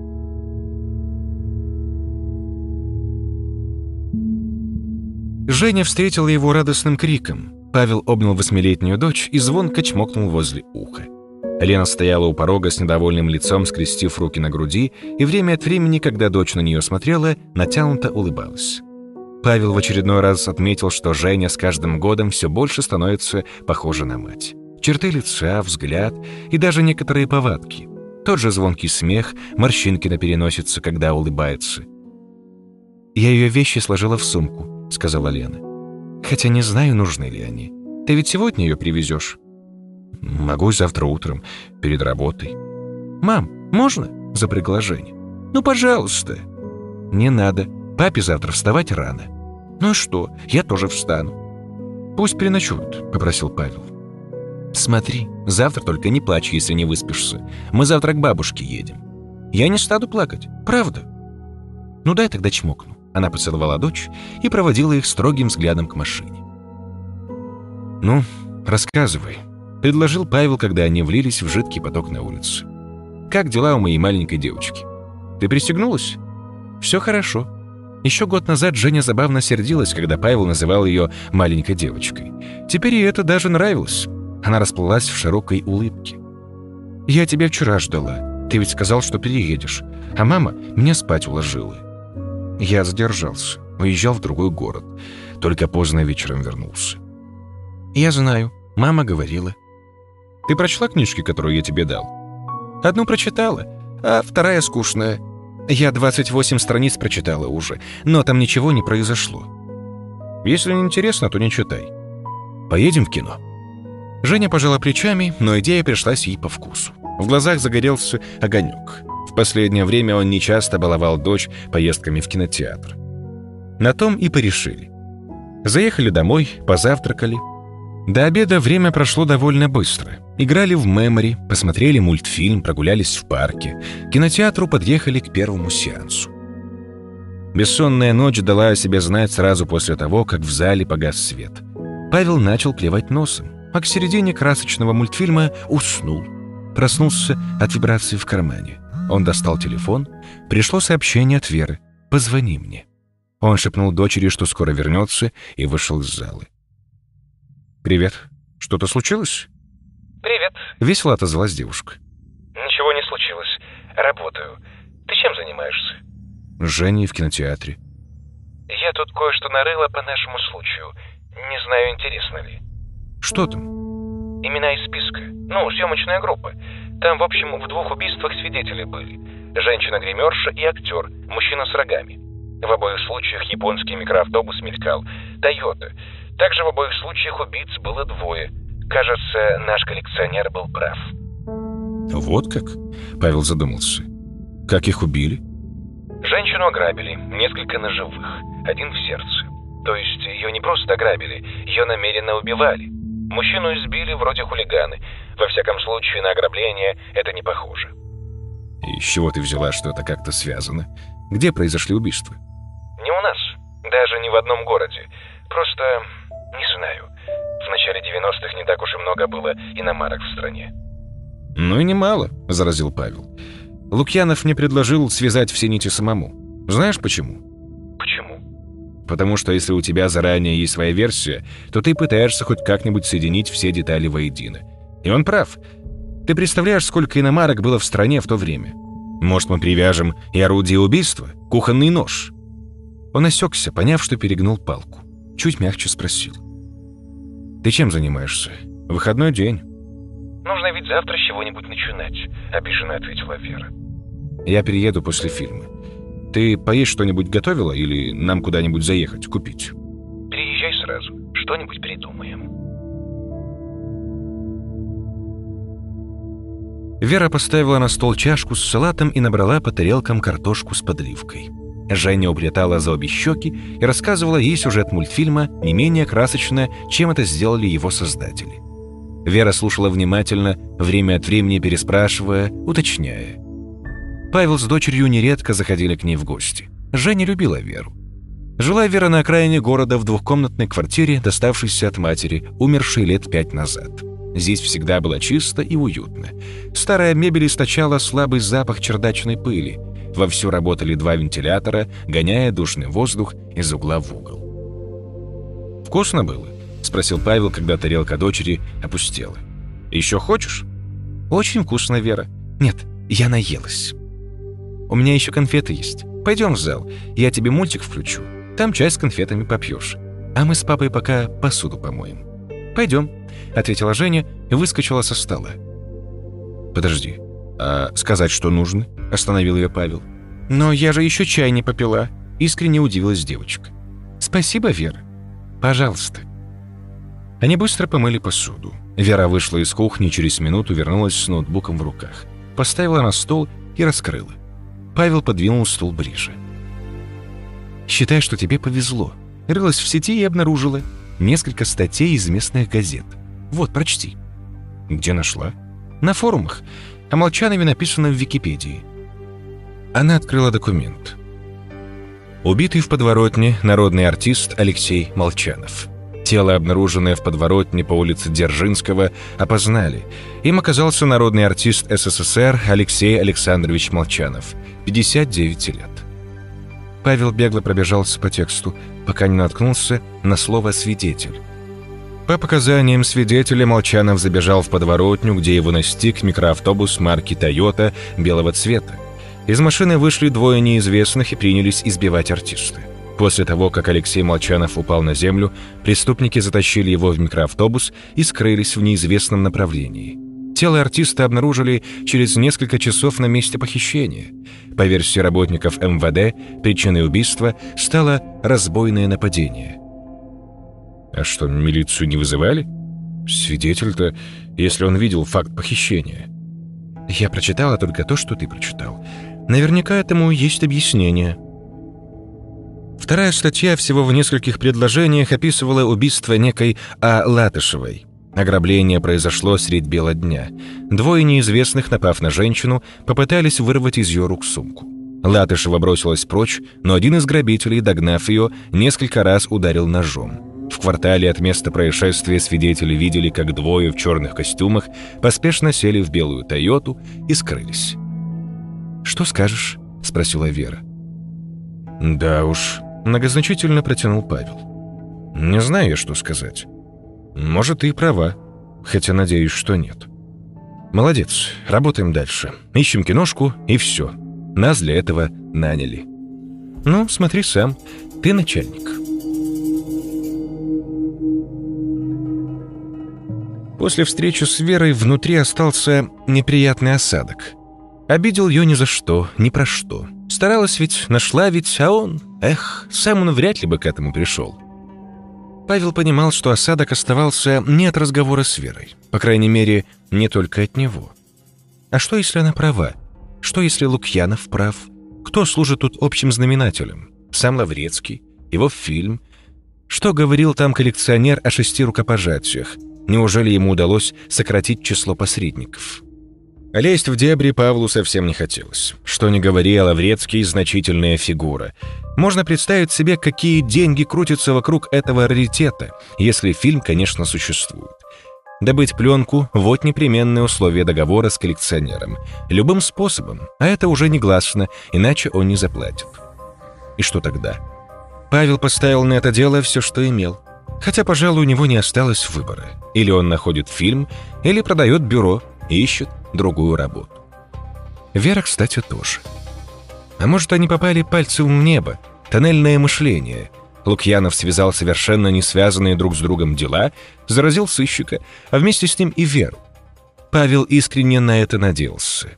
Женя встретила его радостным криком. Павел обнял восьмилетнюю дочь и звонко чмокнул возле уха. Лена стояла у порога с недовольным лицом, скрестив руки на груди, и время от времени, когда дочь на нее смотрела, натянуто улыбалась. Павел в очередной раз отметил, что Женя с каждым годом все больше становится похожа на мать. Черты лица, взгляд и даже некоторые повадки. Тот же звонкий смех, морщинки на переносице, когда улыбается. «Я ее вещи сложила в сумку», — сказала Лена. «Хотя не знаю, нужны ли они. Ты ведь сегодня ее привезешь?» «Могу завтра утром, перед работой». «Мам, можно?» — запрягла Женя. «Ну, пожалуйста». «Не надо. Папе завтра вставать рано». «Ну что, я тоже встану». «Пусть переночуют», — попросил Павел. «Смотри, завтра только не плачь, если не выспишься. Мы завтра к бабушке едем». «Я не стану плакать, правда». «Ну дай тогда чмокну». Она поцеловала дочь и проводила их строгим взглядом к машине. «Ну, рассказывай», — предложил Павел, когда они влились в жидкий поток на улице. «Как дела у моей маленькой девочки? Ты пристегнулась?» «Все хорошо». Еще год назад Женя забавно сердилась, когда Павел называл ее маленькой девочкой. Теперь ей это даже нравилось. Она расплылась в широкой улыбке. «Я тебя вчера ждала. Ты ведь сказал, что переедешь. А мама меня спать уложила». Я задержался. Уезжал в другой город. Только поздно вечером вернулся. «Я знаю. Мама говорила. Ты прочла книжки, которые я тебе дал? Одну прочитала, а вторая скучная. Я 28 страниц прочитала уже, но там ничего не произошло. Если не интересно, то не читай. Поедем в кино. Женя пожала плечами, но идея пришлась ей по вкусу. В глазах загорелся огонек. В последнее время он нечасто баловал дочь поездками в кинотеатр. На том и порешили. Заехали домой, позавтракали, до обеда время прошло довольно быстро. Играли в мемори, посмотрели мультфильм, прогулялись в парке. К кинотеатру подъехали к первому сеансу. Бессонная ночь дала о себе знать сразу после того, как в зале погас свет. Павел начал плевать носом, а к середине красочного мультфильма уснул. Проснулся от вибрации в кармане. Он достал телефон. Пришло сообщение от Веры. «Позвони мне». Он шепнул дочери, что скоро вернется, и вышел из залы. «Привет. Что-то случилось?» «Привет». Весело отозвалась девушка. «Ничего не случилось. Работаю. Ты чем занимаешься?» «С Женей в кинотеатре». «Я тут кое-что нарыла по нашему случаю. Не знаю, интересно ли». «Что там?» «Имена из списка. Ну, съемочная группа. Там, в общем, в двух убийствах свидетели были. Женщина-гримерша и актер, мужчина с рогами. В обоих случаях японский микроавтобус мелькал. «Тойота». Также в обоих случаях убийц было двое. Кажется, наш коллекционер был прав. «Вот как?» — Павел задумался. «Как их убили?» Женщину ограбили, несколько ножевых, один в сердце. То есть ее не просто ограбили, ее намеренно убивали. Мужчину избили вроде хулиганы. Во всяком случае, на ограбление это не похоже. И с чего ты взяла, что это как-то связано? Где произошли убийства? Не у нас. Даже не в одном городе. Просто... не знаю. В начале 90-х не так уж и много было иномарок в стране. «Ну и немало», — заразил Павел. «Лукьянов мне предложил связать все нити самому. Знаешь почему?» «Почему?» «Потому что если у тебя заранее есть своя версия, то ты пытаешься хоть как-нибудь соединить все детали воедино. И он прав. Ты представляешь, сколько иномарок было в стране в то время? Может, мы привяжем и орудие убийства? Кухонный нож?» Он осекся, поняв, что перегнул палку. Чуть мягче спросил. «Ты чем занимаешься? Выходной день». «Нужно ведь завтра с чего-нибудь начинать», — обиженно ответила Вера. «Я перееду после фильма. Ты поесть что-нибудь готовила или нам куда-нибудь заехать, купить?» «Приезжай сразу, что-нибудь придумаем». Вера поставила на стол чашку с салатом и набрала по тарелкам картошку с подливкой. Женя уплетала за обе щеки и рассказывала ей сюжет мультфильма не менее красочно, чем это сделали его создатели. Вера слушала внимательно, время от времени переспрашивая, уточняя. Павел с дочерью нередко заходили к ней в гости. Женя любила Веру. Жила Вера на окраине города в двухкомнатной квартире, доставшейся от матери, умершей лет пять назад. Здесь всегда было чисто и уютно. Старая мебель источала слабый запах чердачной пыли. Вовсю работали два вентилятора, гоняя душный воздух из угла в угол. «Вкусно было?» — спросил Павел, когда тарелка дочери опустела. «Еще хочешь?» «Очень вкусно, Вера. Нет, я наелась. У меня еще конфеты есть. Пойдем в зал, я тебе мультик включу. Там чай с конфетами попьешь. А мы с папой пока посуду помоем. Пойдем», — ответила Женя и выскочила со стола. «Подожди, а сказать, что нужно?» — остановил ее Павел. «Но я же еще чай не попила», — искренне удивилась девочка. «Спасибо, Вера. Пожалуйста». Они быстро помыли посуду. Вера вышла из кухни, через минуту вернулась с ноутбуком в руках. Поставила на стол и раскрыла. Павел подвинул стул ближе. «Считай, что тебе повезло. Рылась в сети и обнаружила несколько статей из местных газет. Вот, прочти». «Где нашла?» «На форумах. О Молчанове написано в Википедии». Она открыла документ. Убитый в подворотне народный артист Алексей Молчанов. Тело, обнаруженное в подворотне по улице Дзержинского, опознали. Им оказался народный артист СССР Алексей Александрович Молчанов, 59 лет. Павел бегло пробежался по тексту, пока не наткнулся на слово «свидетель». По показаниям свидетеля, Молчанов забежал в подворотню, где его настиг микроавтобус марки «Тойота» белого цвета. Из машины вышли двое неизвестных и принялись избивать артиста. После того, как Алексей Молчанов упал на землю, преступники затащили его в микроавтобус и скрылись в неизвестном направлении. Тело артиста обнаружили через несколько часов на месте похищения. По версии работников МВД, причиной убийства стало разбойное нападение. А что, милицию не вызывали? Свидетель-то, если он видел факт похищения. Я прочитала только то, что ты прочитал. Наверняка этому есть объяснение. Вторая статья всего в нескольких предложениях описывала убийство некой А. Латышевой. Ограбление произошло средь бела дня. Двое неизвестных, напав на женщину, попытались вырвать из ее рук сумку. Латышева бросилась прочь, но один из грабителей, догнав ее, несколько раз ударил ножом. В квартале от места происшествия свидетели видели, как двое в черных костюмах поспешно сели в белую «Тойоту» и скрылись. «Что скажешь?» — спросила Вера. «Да уж», — многозначительно протянул Павел. «Не знаю, что сказать. Может, ты и права, хотя надеюсь, что нет. Молодец, работаем дальше. Ищем киношку, и все. Нас для этого наняли. Ну, смотри сам, ты начальник». После встречи с Верой внутри остался неприятный осадок. Обидел ее ни за что, ни про что. Старалась ведь, нашла ведь, а он... Эх, сам он вряд ли бы к этому пришел. Павел понимал, что осадок оставался не от разговора с Верой. По крайней мере, не только от него. А что, если она права? Что, если Лукьянов прав? Кто служит тут общим знаменателем? Сам Лаврецкий? Его фильм? Что говорил там коллекционер о шести рукопожатиях? Неужели ему удалось сократить число посредников? Лезть в дебри Павлу совсем не хотелось. Что ни говори, а Лаврецкий — значительная фигура. Можно представить себе, какие деньги крутятся вокруг этого раритета, если фильм, конечно, существует. Добыть пленку — вот непременное условие договора с коллекционером. Любым способом, а это уже негласно, иначе он не заплатит. И что тогда? Павел поставил на это дело все, что имел. Хотя, пожалуй, у него не осталось выбора. Или он находит фильм, или продает бюро, и ищет другую работу. Вера, кстати, тоже. А может, они попали пальцем в небо? Тоннельное мышление. Лукьянов связал совершенно не связанные друг с другом дела, заразил сыщика, а вместе с ним и Веру. Павел искренне на это надеялся.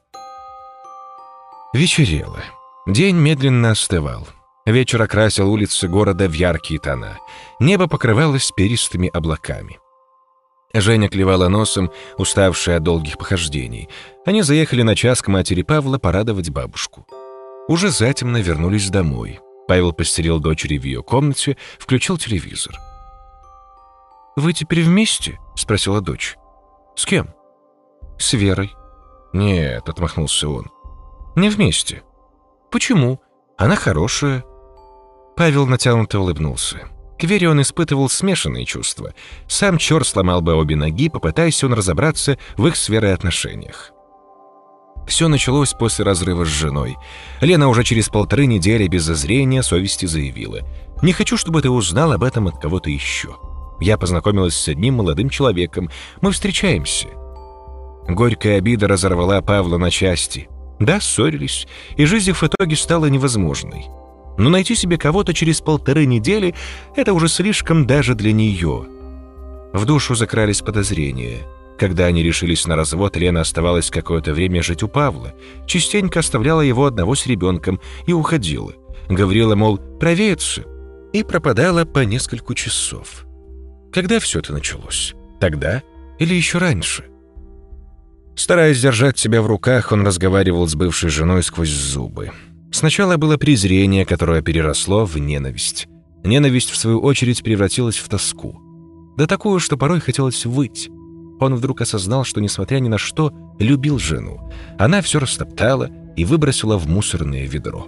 Вечерело. День медленно остывал. Вечер окрасил улицы города в яркие тона. Небо покрывалось перистыми облаками. Женя клевала носом, уставшая от долгих похождений. Они заехали на час к матери Павла порадовать бабушку. Уже затемно вернулись домой. Павел постелил дочери в ее комнате, включил телевизор. «Вы теперь вместе?» — спросила дочь. «С кем?» «С Верой». «Нет», — отмахнулся он. «Не вместе». «Почему? Она хорошая». Павел натянуто улыбнулся. К Вере он испытывал смешанные чувства. Сам черт сломал бы обе ноги, попытаясь он разобраться в их с отношениях. Все началось после разрыва с женой. Лена уже через полторы недели без зазрения совести заявила. «Не хочу, чтобы ты узнал об этом от кого-то еще. Я познакомилась с одним молодым человеком. Мы встречаемся». Горькая обида разорвала Павла на части. Да, ссорились, и жизнь их в итоге стала невозможной. Но найти себе кого-то через полторы недели — это уже слишком даже для нее. В душу закрались подозрения. Когда они решились на развод, Лена оставалась какое-то время жить у Павла, частенько оставляла его одного с ребенком и уходила. Говорила, мол, провеется, и пропадала по несколько часов. Когда все это началось? Тогда или еще раньше? Стараясь держать себя в руках, он разговаривал с бывшей женой сквозь зубы. Сначала было презрение, которое переросло в ненависть. Ненависть, в свою очередь, превратилась в тоску. Да такую, что порой хотелось выть. Он вдруг осознал, что, несмотря ни на что, любил жену. Она все растоптала и выбросила в мусорное ведро.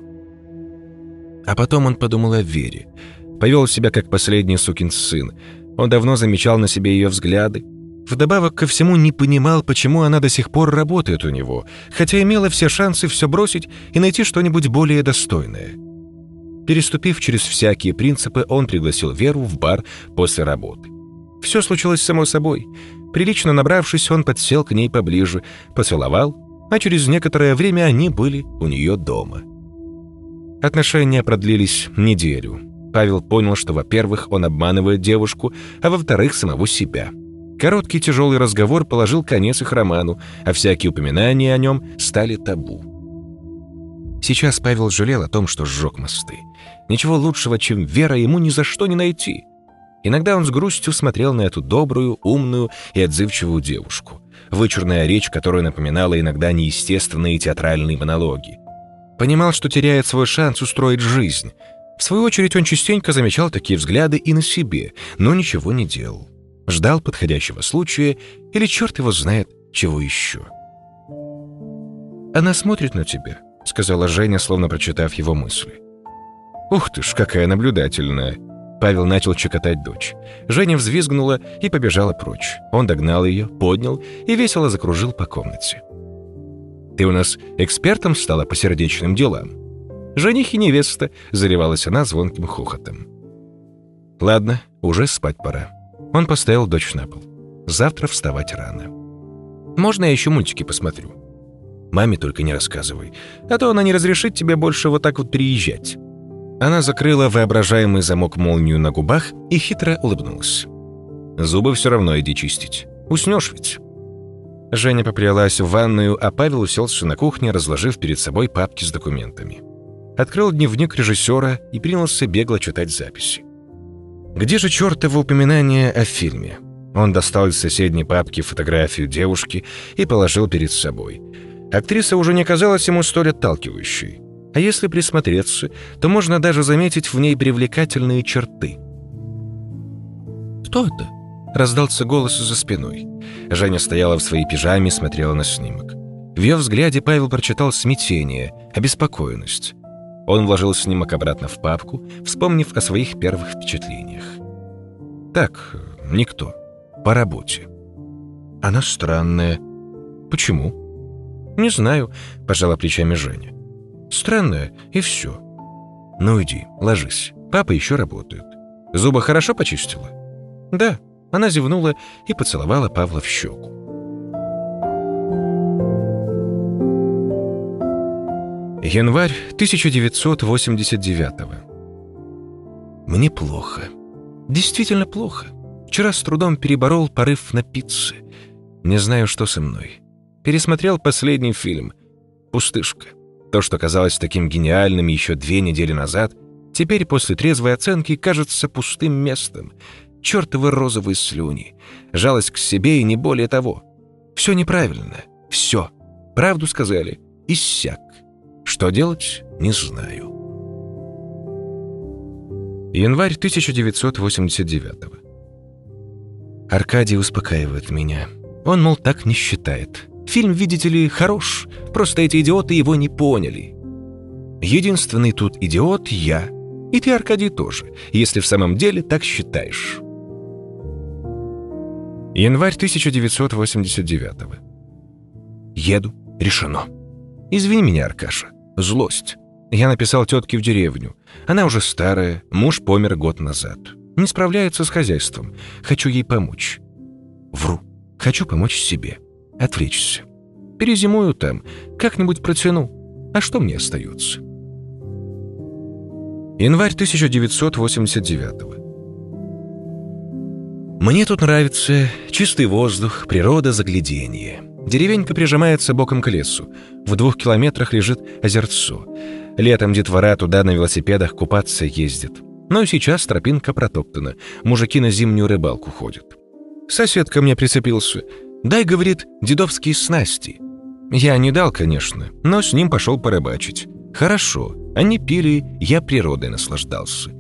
А потом он подумал о Вере. Повел себя как последний сукин сын. Он давно замечал на себе ее взгляды, Вдобавок ко всему не понимал, почему она до сих пор работает у него, хотя имела все шансы все бросить и найти что-нибудь более достойное. Переступив через всякие принципы, он пригласил Веру в бар после работы. Все случилось само собой. Прилично набравшись, он подсел к ней поближе, поцеловал, а через некоторое время они были у нее дома. Отношения продлились неделю. Павел понял, что, во-первых, он обманывает девушку, а во-вторых, самого себя – Короткий тяжелый разговор положил конец их роману, а всякие упоминания о нем стали табу. Сейчас Павел жалел о том, что сжег мосты. Ничего лучшего, чем вера, ему ни за что не найти. Иногда он с грустью смотрел на эту добрую, умную и отзывчивую девушку. Вычурная речь, которая напоминала иногда неестественные театральные монологи. Понимал, что теряет свой шанс устроить жизнь. В свою очередь он частенько замечал такие взгляды и на себе, но ничего не делал ждал подходящего случая или черт его знает чего еще. Она смотрит на тебя, — сказала Женя, словно прочитав его мысли. «Ух ты ж, какая наблюдательная!» Павел начал чекотать дочь. Женя взвизгнула и побежала прочь. Он догнал ее, поднял и весело закружил по комнате. «Ты у нас экспертом стала по сердечным делам?» «Жених и невеста», — заливалась она звонким хохотом. «Ладно, уже спать пора». Он поставил дочь на пол. «Завтра вставать рано». «Можно я еще мультики посмотрю?» «Маме только не рассказывай, а то она не разрешит тебе больше вот так вот приезжать». Она закрыла воображаемый замок молнию на губах и хитро улыбнулась. «Зубы все равно иди чистить. Уснешь ведь». Женя поплелась в ванную, а Павел уселся на кухне, разложив перед собой папки с документами. Открыл дневник режиссера и принялся бегло читать записи. Где же чертово упоминание о фильме? Он достал из соседней папки фотографию девушки и положил перед собой. Актриса уже не казалась ему столь отталкивающей. А если присмотреться, то можно даже заметить в ней привлекательные черты. «Кто это?» — раздался голос за спиной. Женя стояла в своей пижаме и смотрела на снимок. В ее взгляде Павел прочитал смятение, обеспокоенность. Он вложил снимок обратно в папку, вспомнив о своих первых впечатлениях. «Так, никто. По работе». «Она странная». «Почему?» «Не знаю», — пожала плечами Женя. Странное, и все. Ну иди, ложись. Папа еще работает. Зубы хорошо почистила? Да. Она зевнула и поцеловала Павла в щеку. Январь 1989 Мне плохо. Действительно плохо. Вчера с трудом переборол порыв напиться. Не знаю, что со мной. Пересмотрел последний фильм «Пустышка». То, что казалось таким гениальным еще две недели назад, теперь после трезвой оценки кажется пустым местом. Чёртовы розовые слюни, жалость к себе и не более того. Все неправильно, все. Правду сказали, иссяк. Что делать, не знаю. Январь 1989 Аркадий успокаивает меня. Он, мол, так не считает. Фильм, видите ли, хорош, просто эти идиоты его не поняли. Единственный тут идиот я, и ты, Аркадий, тоже, если в самом деле так считаешь. Январь 1989 Еду. Решено. Извини меня, Аркаша. Злость. Я написал тетке в деревню. Она уже старая, муж помер год назад. Не справляется с хозяйством. Хочу ей помочь. Вру. Хочу помочь себе отвлечься. Перезимую там, как-нибудь протяну. А что мне остается? Январь 1989 Мне тут нравится чистый воздух, природа, загляденье. Деревенька прижимается боком к лесу. В двух километрах лежит озерцо. Летом детвора туда на велосипедах купаться ездит. Но сейчас тропинка протоптана. Мужики на зимнюю рыбалку ходят. Соседка мне прицепился. «Дай, — говорит, — дедовские снасти». Я не дал, конечно, но с ним пошел порыбачить. Хорошо, они пили, я природой наслаждался.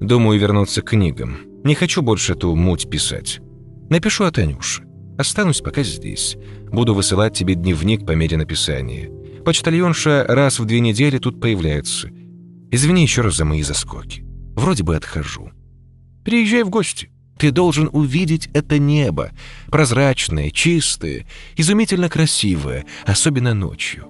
Думаю вернуться к книгам. Не хочу больше эту муть писать. Напишу от Анюши. Останусь пока здесь. Буду высылать тебе дневник по мере написания. Почтальонша раз в две недели тут появляется. Извини еще раз за мои заскоки. Вроде бы отхожу. Приезжай в гости. Ты должен увидеть это небо, прозрачное, чистое, изумительно красивое, особенно ночью.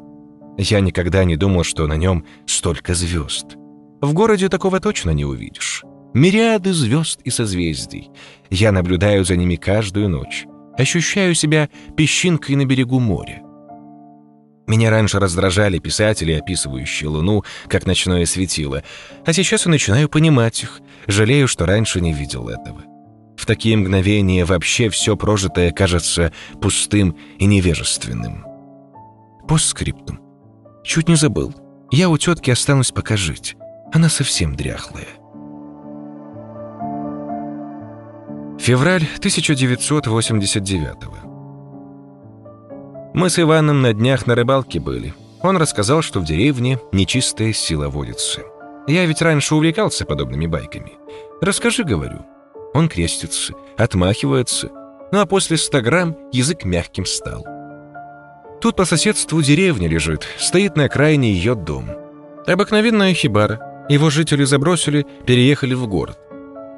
Я никогда не думал, что на нем столько звезд. В городе такого точно не увидишь. Мириады звезд и созвездий. Я наблюдаю за ними каждую ночь. Ощущаю себя песчинкой на берегу моря. Меня раньше раздражали писатели, описывающие Луну как ночное светило, а сейчас я начинаю понимать их, жалею, что раньше не видел этого. В такие мгновения вообще все прожитое кажется пустым и невежественным. Постскриптум. Чуть не забыл. Я у тетки останусь пока жить. Она совсем дряхлая. Февраль 1989 Мы с Иваном на днях на рыбалке были. Он рассказал, что в деревне нечистая сила водится. Я ведь раньше увлекался подобными байками. Расскажи, говорю. Он крестится, отмахивается, ну а после 100 грамм язык мягким стал. Тут по соседству деревня лежит, стоит на окраине ее дом. Обыкновенная хибара. Его жители забросили, переехали в город.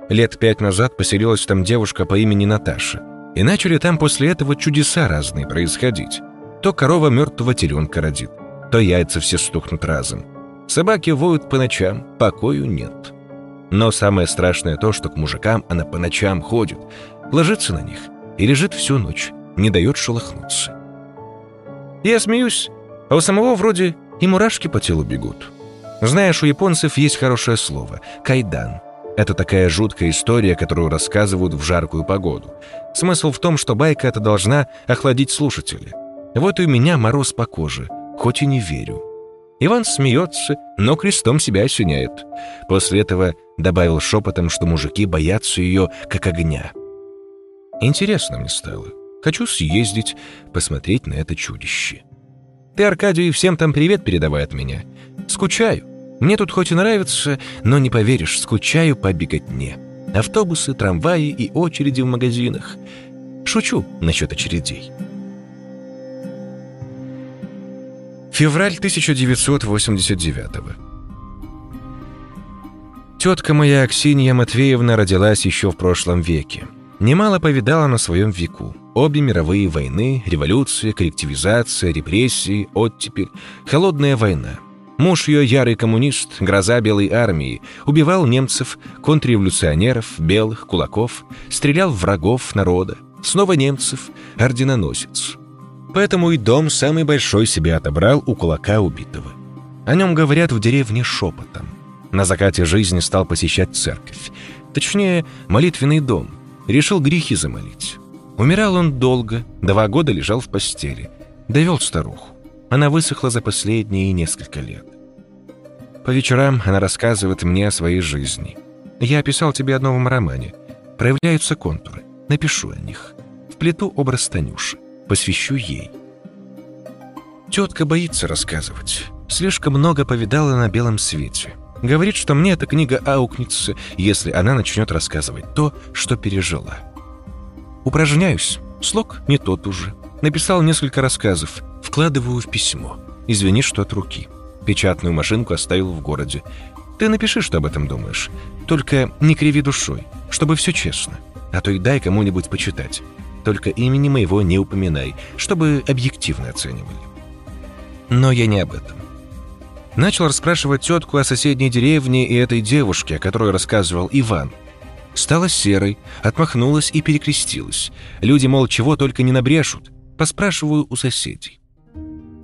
Лет пять назад поселилась там девушка по имени Наташа. И начали там после этого чудеса разные происходить. То корова мертвого теленка родит, то яйца все стукнут разом. Собаки воют по ночам, покою нет. Но самое страшное то, что к мужикам она по ночам ходит, ложится на них и лежит всю ночь, не дает шелохнуться. Я смеюсь, а у самого вроде и мурашки по телу бегут. Знаешь, у японцев есть хорошее слово — кайдан. Это такая жуткая история, которую рассказывают в жаркую погоду. Смысл в том, что байка эта должна охладить слушателя. Вот и у меня мороз по коже, хоть и не верю. Иван смеется, но крестом себя осеняет. После этого добавил шепотом, что мужики боятся ее, как огня. Интересно мне стало. Хочу съездить, посмотреть на это чудище. Ты, Аркадий, всем там привет передавай от меня. Скучаю. Мне тут хоть и нравится, но не поверишь, скучаю по беготне. Автобусы, трамваи и очереди в магазинах. Шучу насчет очередей. Февраль 1989 Тетка моя Аксинья Матвеевна родилась еще в прошлом веке. Немало повидала на своем веку. Обе мировые войны, революция, коллективизация, репрессии, оттепель, холодная война. Муж ее, ярый коммунист, гроза белой армии, убивал немцев, контрреволюционеров, белых, кулаков, стрелял в врагов народа, снова немцев, орденоносец. Поэтому и дом самый большой себе отобрал у кулака убитого. О нем говорят в деревне шепотом. На закате жизни стал посещать церковь. Точнее, молитвенный дом. Решил грехи замолить. Умирал он долго, два года лежал в постели. Довел старуху. Она высохла за последние несколько лет. По вечерам она рассказывает мне о своей жизни. Я описал тебе о новом романе. Проявляются контуры. Напишу о них. Вплету образ Танюши посвящу ей. Тетка боится рассказывать. Слишком много повидала на белом свете. Говорит, что мне эта книга аукнется, если она начнет рассказывать то, что пережила. Упражняюсь. Слог не тот уже. Написал несколько рассказов. Вкладываю в письмо. Извини, что от руки. Печатную машинку оставил в городе. Ты напиши, что об этом думаешь. Только не криви душой, чтобы все честно. А то и дай кому-нибудь почитать. Только имени моего не упоминай, чтобы объективно оценивали. Но я не об этом. Начал расспрашивать тетку о соседней деревне и этой девушке, о которой рассказывал Иван. Стала серой, отмахнулась и перекрестилась. Люди, мол, чего только не набрешут. Поспрашиваю у соседей.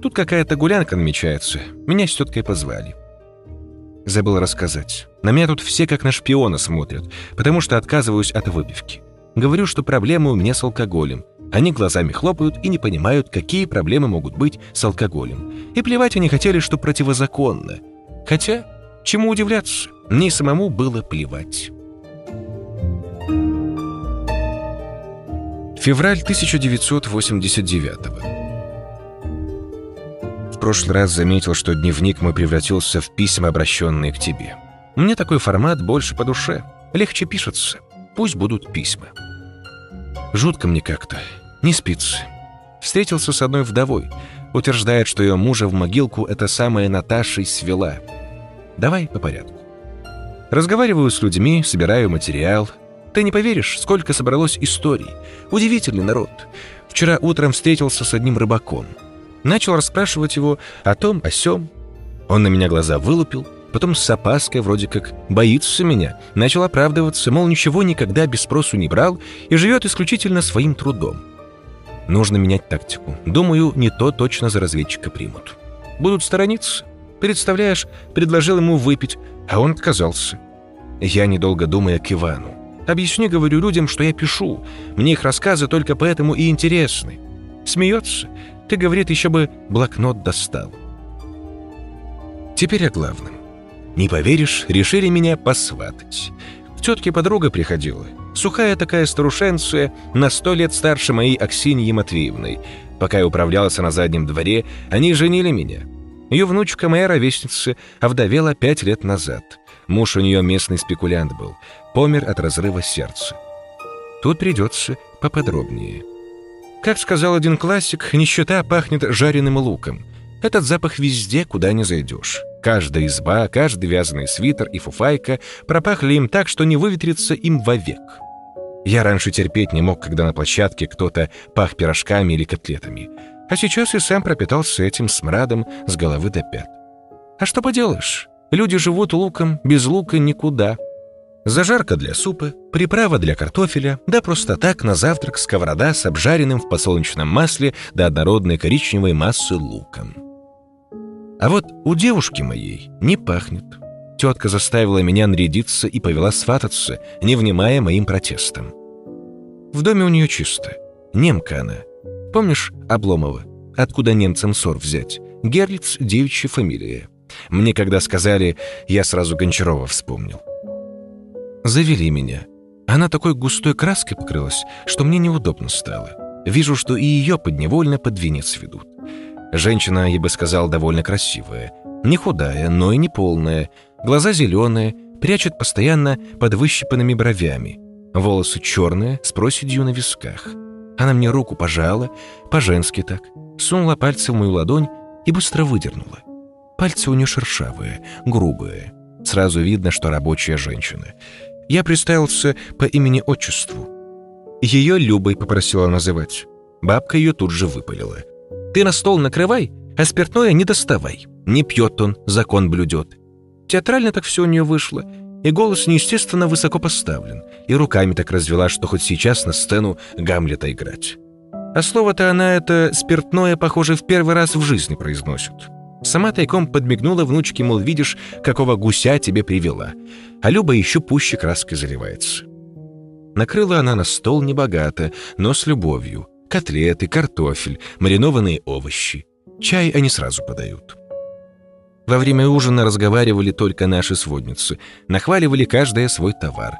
Тут какая-то гулянка намечается. Меня с теткой позвали. Забыл рассказать. На меня тут все как на шпиона смотрят, потому что отказываюсь от выпивки. Говорю, что проблемы у меня с алкоголем. Они глазами хлопают и не понимают, какие проблемы могут быть с алкоголем. И плевать они хотели, что противозаконно. Хотя, чему удивляться, мне самому было плевать. Февраль 1989 В прошлый раз заметил, что дневник мой превратился в письма, обращенные к тебе. Мне такой формат больше по душе. Легче пишется. Пусть будут письма. Жутко мне как-то. Не спится. Встретился с одной вдовой. Утверждает, что ее мужа в могилку эта самая Наташа свела. Давай по порядку. Разговариваю с людьми, собираю материал. Ты не поверишь, сколько собралось историй. Удивительный народ. Вчера утром встретился с одним рыбаком. Начал расспрашивать его о том, о сём. Он на меня глаза вылупил, Потом с опаской вроде как боится меня. Начал оправдываться, мол, ничего никогда без спросу не брал и живет исключительно своим трудом. Нужно менять тактику. Думаю, не то точно за разведчика примут. Будут сторониться. Представляешь, предложил ему выпить, а он отказался. Я, недолго думая, к Ивану. Объясни, говорю людям, что я пишу. Мне их рассказы только поэтому и интересны. Смеется. Ты, говорит, еще бы блокнот достал. Теперь о главном. Не поверишь, решили меня посватать. К тетке подруга приходила. Сухая такая старушенция, на сто лет старше моей Аксиньи Матвеевны. Пока я управлялся на заднем дворе, они женили меня. Ее внучка моя ровесница овдовела пять лет назад. Муж у нее местный спекулянт был. Помер от разрыва сердца. Тут придется поподробнее. Как сказал один классик, нищета пахнет жареным луком. Этот запах везде, куда не зайдешь. Каждая изба, каждый вязаный свитер и фуфайка пропахли им так, что не выветрится им вовек. Я раньше терпеть не мог, когда на площадке кто-то пах пирожками или котлетами. А сейчас и сам пропитался этим смрадом с головы до пят. А что поделаешь? Люди живут луком, без лука никуда. Зажарка для супа, приправа для картофеля, да просто так на завтрак сковорода с обжаренным в подсолнечном масле до однородной коричневой массы луком. А вот у девушки моей не пахнет. Тетка заставила меня нарядиться и повела свататься, не внимая моим протестам. В доме у нее чисто. Немка она. Помнишь Обломова? Откуда немцам ссор взять? Герлиц — девичья фамилия. Мне когда сказали, я сразу Гончарова вспомнил. Завели меня. Она такой густой краской покрылась, что мне неудобно стало. Вижу, что и ее подневольно под венец ведут. Женщина, я бы сказал, довольно красивая. Не худая, но и не полная. Глаза зеленые, прячет постоянно под выщипанными бровями. Волосы черные, с проседью на висках. Она мне руку пожала, по-женски так, сунула пальцы в мою ладонь и быстро выдернула. Пальцы у нее шершавые, грубые. Сразу видно, что рабочая женщина. Я представился по имени-отчеству. Ее Любой попросила называть. Бабка ее тут же выпалила. «Ты на стол накрывай, а спиртное не доставай. Не пьет он, закон блюдет. Театрально так все у нее вышло, и голос неестественно высоко поставлен, и руками так развела, что хоть сейчас на сцену Гамлета играть. А слово-то она это спиртное, похоже, в первый раз в жизни произносит. Сама тайком подмигнула внучке, мол, видишь, какого гуся тебе привела. А Люба еще пуще краской заливается. Накрыла она на стол небогато, но с любовью. Котлеты, картофель, маринованные овощи. Чай они сразу подают. Во время ужина разговаривали только наши сводницы, нахваливали каждая свой товар.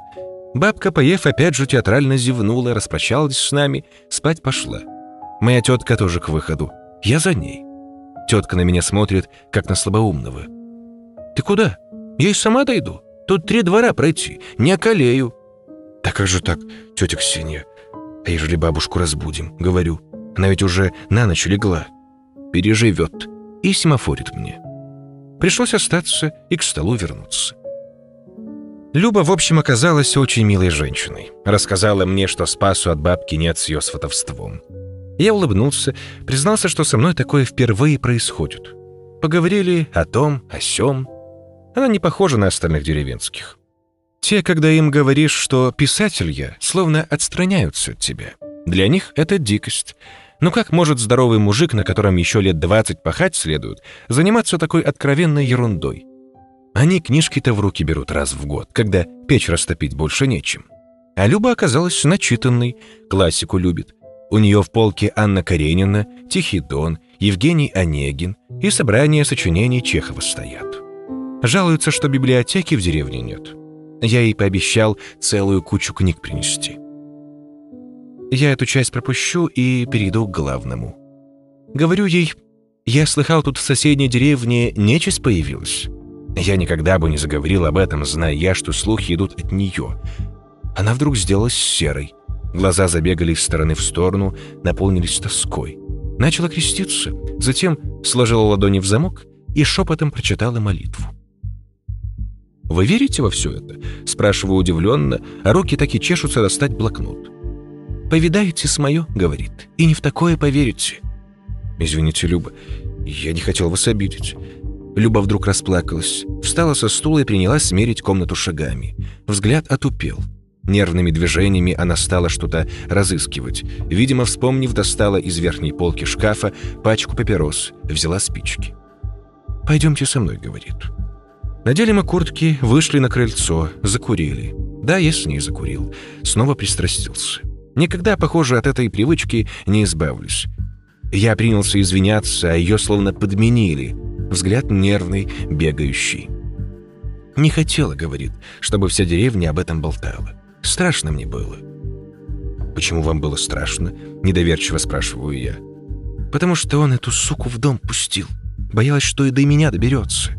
Бабка, поев, опять же театрально зевнула, распрощалась с нами, спать пошла. Моя тетка тоже к выходу. Я за ней. Тетка на меня смотрит, как на слабоумного. «Ты куда? Я и сама дойду. Тут три двора пройти, не околею». «Да как же так, тетя Ксения? А ежели бабушку разбудим?» — говорю. «Она ведь уже на ночь легла. Переживет». И семафорит мне. Пришлось остаться и к столу вернуться. Люба, в общем, оказалась очень милой женщиной. Рассказала мне, что спасу от бабки нет с ее сватовством. Я улыбнулся, признался, что со мной такое впервые происходит. Поговорили о том, о сём. Она не похожа на остальных деревенских. Те, когда им говоришь, что писатель я, словно отстраняются от тебя. Для них это дикость. Но как может здоровый мужик, на котором еще лет двадцать пахать следует, заниматься такой откровенной ерундой? Они книжки-то в руки берут раз в год, когда печь растопить больше нечем. А Люба оказалась начитанной, классику любит. У нее в полке Анна Каренина, Тихий Дон, Евгений Онегин и собрание сочинений Чехова стоят. Жалуются, что библиотеки в деревне нет. Я ей пообещал целую кучу книг принести. Я эту часть пропущу и перейду к главному. Говорю ей, я слыхал, тут в соседней деревне нечисть появилась. Я никогда бы не заговорил об этом, зная что слухи идут от нее. Она вдруг сделалась серой, Глаза забегали из стороны в сторону, наполнились тоской. Начала креститься, затем сложила ладони в замок и шепотом прочитала молитву. «Вы верите во все это?» — спрашиваю удивленно, а руки так и чешутся достать блокнот. «Повидаете с мое?» — говорит. «И не в такое поверите». «Извините, Люба, я не хотел вас обидеть». Люба вдруг расплакалась, встала со стула и принялась смерить комнату шагами. Взгляд отупел. Нервными движениями она стала что-то разыскивать. Видимо, вспомнив, достала из верхней полки шкафа пачку папирос, взяла спички. «Пойдемте со мной», — говорит. Надели мы куртки, вышли на крыльцо, закурили. Да, я с ней закурил. Снова пристрастился. Никогда, похоже, от этой привычки не избавлюсь. Я принялся извиняться, а ее словно подменили. Взгляд нервный, бегающий. «Не хотела», — говорит, — «чтобы вся деревня об этом болтала. Страшно мне было». «Почему вам было страшно?» — недоверчиво спрашиваю я. «Потому что он эту суку в дом пустил. Боялась, что и до меня доберется».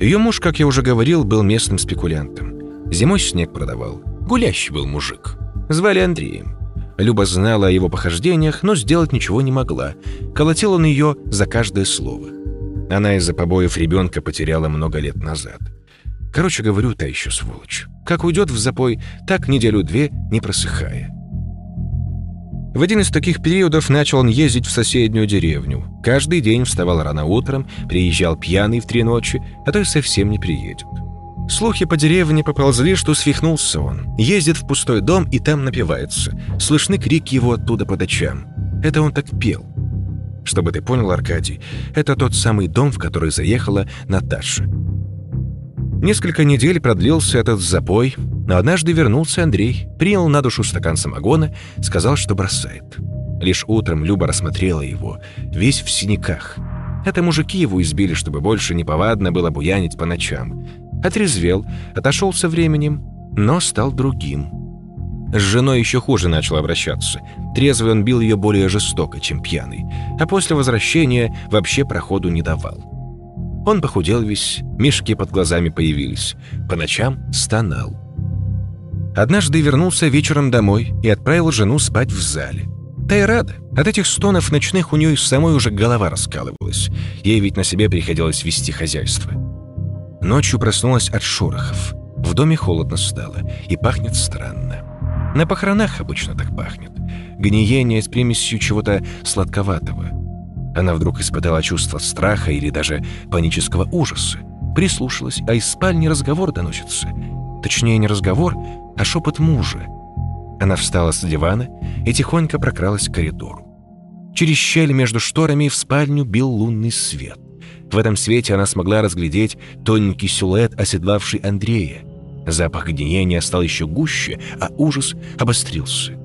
Ее муж, как я уже говорил, был местным спекулянтом. Зимой снег продавал. Гулящий был мужик. Звали Андреем. Люба знала о его похождениях, но сделать ничего не могла. Колотил он ее за каждое слово. Она из-за побоев ребенка потеряла много лет назад. Короче говорю, та еще сволочь. Как уйдет в запой, так неделю-две не просыхая. В один из таких периодов начал он ездить в соседнюю деревню. Каждый день вставал рано утром, приезжал пьяный в три ночи, а то и совсем не приедет. Слухи по деревне поползли, что свихнулся он. Ездит в пустой дом и там напивается. Слышны крики его оттуда по ночам. Это он так пел. Чтобы ты понял, Аркадий, это тот самый дом, в который заехала Наташа. Несколько недель продлился этот запой, но однажды вернулся Андрей, принял на душу стакан самогона, сказал, что бросает. Лишь утром Люба рассмотрела его, весь в синяках. Это мужики его избили, чтобы больше неповадно было буянить по ночам. Отрезвел, отошел со временем, но стал другим. С женой еще хуже начал обращаться. Трезвый он бил ее более жестоко, чем пьяный, а после возвращения вообще проходу не давал. Он похудел весь, мешки под глазами появились. По ночам стонал. Однажды вернулся вечером домой и отправил жену спать в зале. Та и рада. От этих стонов ночных у нее самой уже голова раскалывалась. Ей ведь на себе приходилось вести хозяйство. Ночью проснулась от шорохов. В доме холодно стало и пахнет странно. На похоронах обычно так пахнет. Гниение с примесью чего-то сладковатого. Она вдруг испытала чувство страха или даже панического ужаса. Прислушалась, а из спальни разговор доносится. Точнее, не разговор, а шепот мужа. Она встала с дивана и тихонько прокралась к коридору. Через щель между шторами в спальню бил лунный свет. В этом свете она смогла разглядеть тоненький силуэт, оседлавший Андрея. Запах гниения стал еще гуще, а ужас обострился.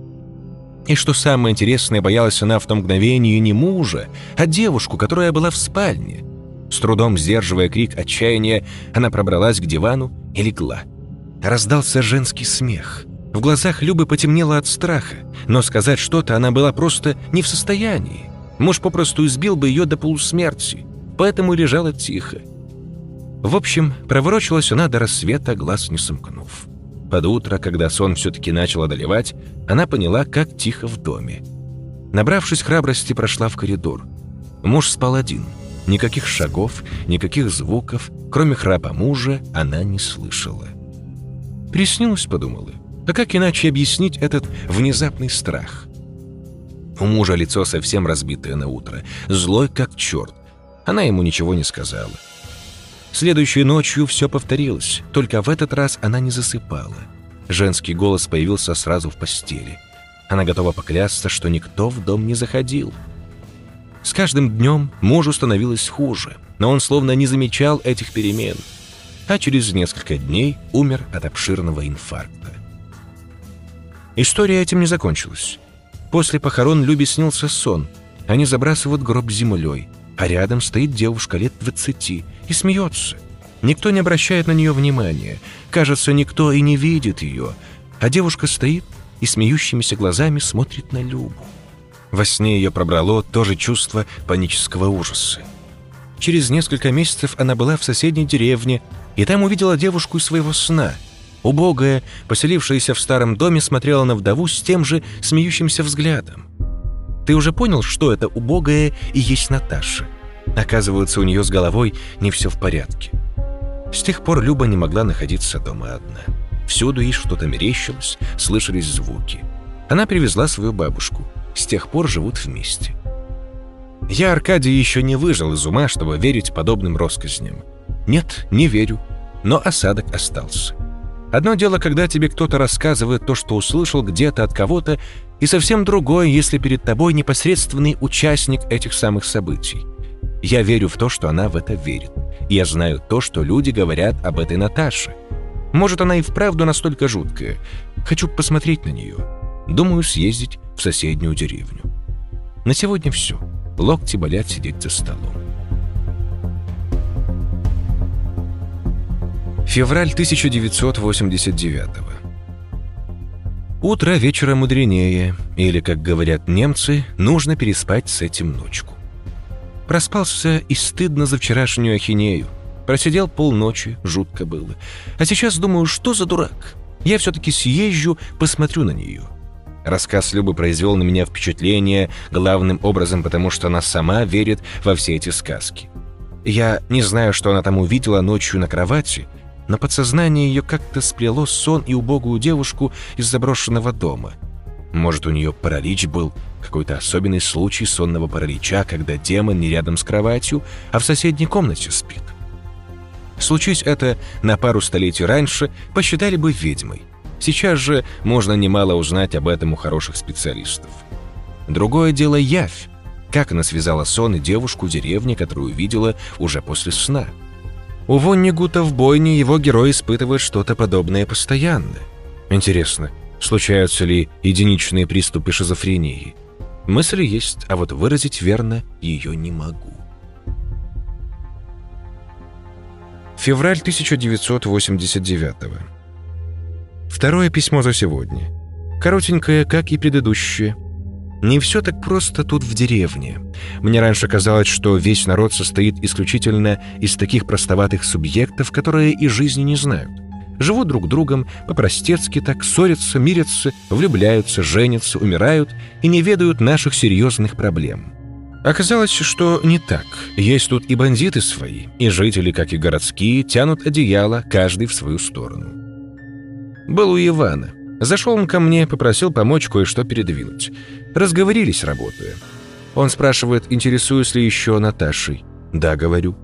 И что самое интересное, боялась она в том мгновении не мужа, а девушку, которая была в спальне. С трудом сдерживая крик отчаяния, она пробралась к дивану и легла. Раздался женский смех. В глазах Любы потемнело от страха, но сказать что-то она была просто не в состоянии. Муж попросту избил бы ее до полусмерти, поэтому лежала тихо. В общем, проворочилась она до рассвета, глаз не сомкнув. Под утро, когда сон все-таки начал одолевать, она поняла, как тихо в доме. Набравшись храбрости, прошла в коридор. Муж спал один. Никаких шагов, никаких звуков, кроме храпа мужа, она не слышала. «Приснилось», — подумала. «А как иначе объяснить этот внезапный страх?» У мужа лицо совсем разбитое на утро, злой как черт. Она ему ничего не сказала. Следующей ночью все повторилось, только в этот раз она не засыпала. Женский голос появился сразу в постели. Она готова поклясться, что никто в дом не заходил. С каждым днем мужу становилось хуже, но он словно не замечал этих перемен, а через несколько дней умер от обширного инфаркта. История этим не закончилась. После похорон Любе снился сон. Они забрасывают гроб землей, а рядом стоит девушка лет двадцати и смеется. Никто не обращает на нее внимания. Кажется, никто и не видит ее. А девушка стоит и смеющимися глазами смотрит на Любу. Во сне ее пробрало тоже чувство панического ужаса. Через несколько месяцев она была в соседней деревне и там увидела девушку из своего сна. Убогая, поселившаяся в старом доме, смотрела на вдову с тем же смеющимся взглядом. Ты уже понял, что это убогая и есть Наташа? Оказывается, у нее с головой не все в порядке. С тех пор Люба не могла находиться дома одна. Всюду ей что-то мерещилось, слышались звуки. Она привезла свою бабушку. С тех пор живут вместе. Я, Аркадий, еще не выжил из ума, чтобы верить подобным россказням. Нет, не верю, но осадок остался. Одно дело, когда тебе кто-то рассказывает то, что услышал где-то от кого-то, и совсем другое, если перед тобой непосредственный участник этих самых событий. Я верю в то, что она в это верит. Я знаю то, что люди говорят об этой Наташе. Может, она и вправду настолько жуткая. Хочу посмотреть на нее. Думаю, съездить в соседнюю деревню. На сегодня все. Локти болят сидеть за столом. Февраль 1989 Утро вечера мудренее, или, как говорят немцы, нужно переспать с этим ночку. Проспался и стыдно за вчерашнюю ахинею. Просидел полночи, жутко было. А сейчас думаю, что за дурак? Я все-таки съезжу, посмотрю на нее. Рассказ Любы произвел на меня впечатление главным образом, потому что она сама верит во все эти сказки. Я не знаю, что она там увидела ночью на кровати, но подсознание ее как-то сплело сон и убогую девушку из заброшенного дома. Может, у нее паралич был, какой-то особенный случай сонного паралича, когда демон не рядом с кроватью, а в соседней комнате спит. Случись это на пару столетий раньше, посчитали бы ведьмой. Сейчас же можно немало узнать об этом у хороших специалистов. Другое дело явь. Как она связала сон и девушку в деревне, которую увидела уже после сна. У Воннигута в бойне его герой испытывает что-то подобное постоянно. Интересно, случаются ли единичные приступы шизофрении? Мысль есть, а вот выразить верно ее не могу. Февраль 1989 Второе письмо за сегодня. Коротенькое, как и предыдущее. Не все так просто тут в деревне. Мне раньше казалось, что весь народ состоит исключительно из таких простоватых субъектов, которые и жизни не знают. Живут друг другом, по-простецки так ссорятся, мирятся, влюбляются, женятся, умирают и не ведают наших серьезных проблем. Оказалось, что не так. Есть тут и бандиты свои, и жители, как и городские, тянут одеяло, каждый в свою сторону. Был у Ивана. Зашел он ко мне, попросил помочь кое-что передвинуть. Разговорились, работая. Он спрашивает, интересуюсь ли еще Наташей. «Да», — говорю.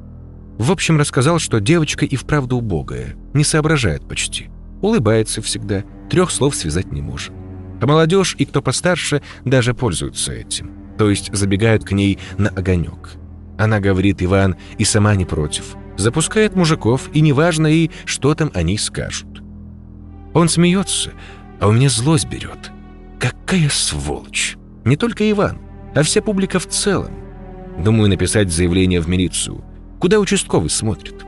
В общем, рассказал, что девочка и вправду убогая, не соображает почти. Улыбается всегда, трех слов связать не может. А молодежь и кто постарше даже пользуются этим то есть забегают к ней на огонек. Она говорит, Иван, и сама не против. Запускает мужиков, и неважно ей, что там они скажут. Он смеется, а у меня злость берет. Какая сволочь! Не только Иван, а вся публика в целом. Думаю написать заявление в милицию. Куда участковый смотрит?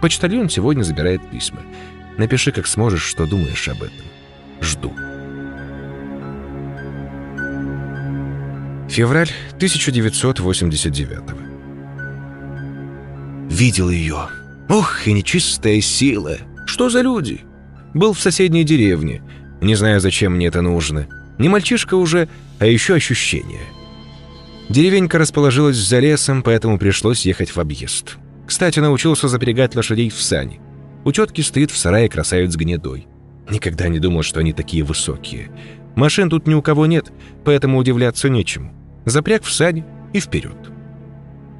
Почтальон сегодня забирает письма. Напиши, как сможешь, что думаешь об этом. Жду. Февраль 1989 Видел ее. Ох, и нечистая сила. Что за люди? Был в соседней деревне. Не знаю, зачем мне это нужно. Не мальчишка уже, а еще ощущение. Деревенька расположилась за лесом, поэтому пришлось ехать в объезд. Кстати, научился запрягать лошадей в сани. У тетки стоит в сарае красавец гнедой. Никогда не думал, что они такие высокие. Машин тут ни у кого нет, поэтому удивляться нечему запряг в сань и вперед.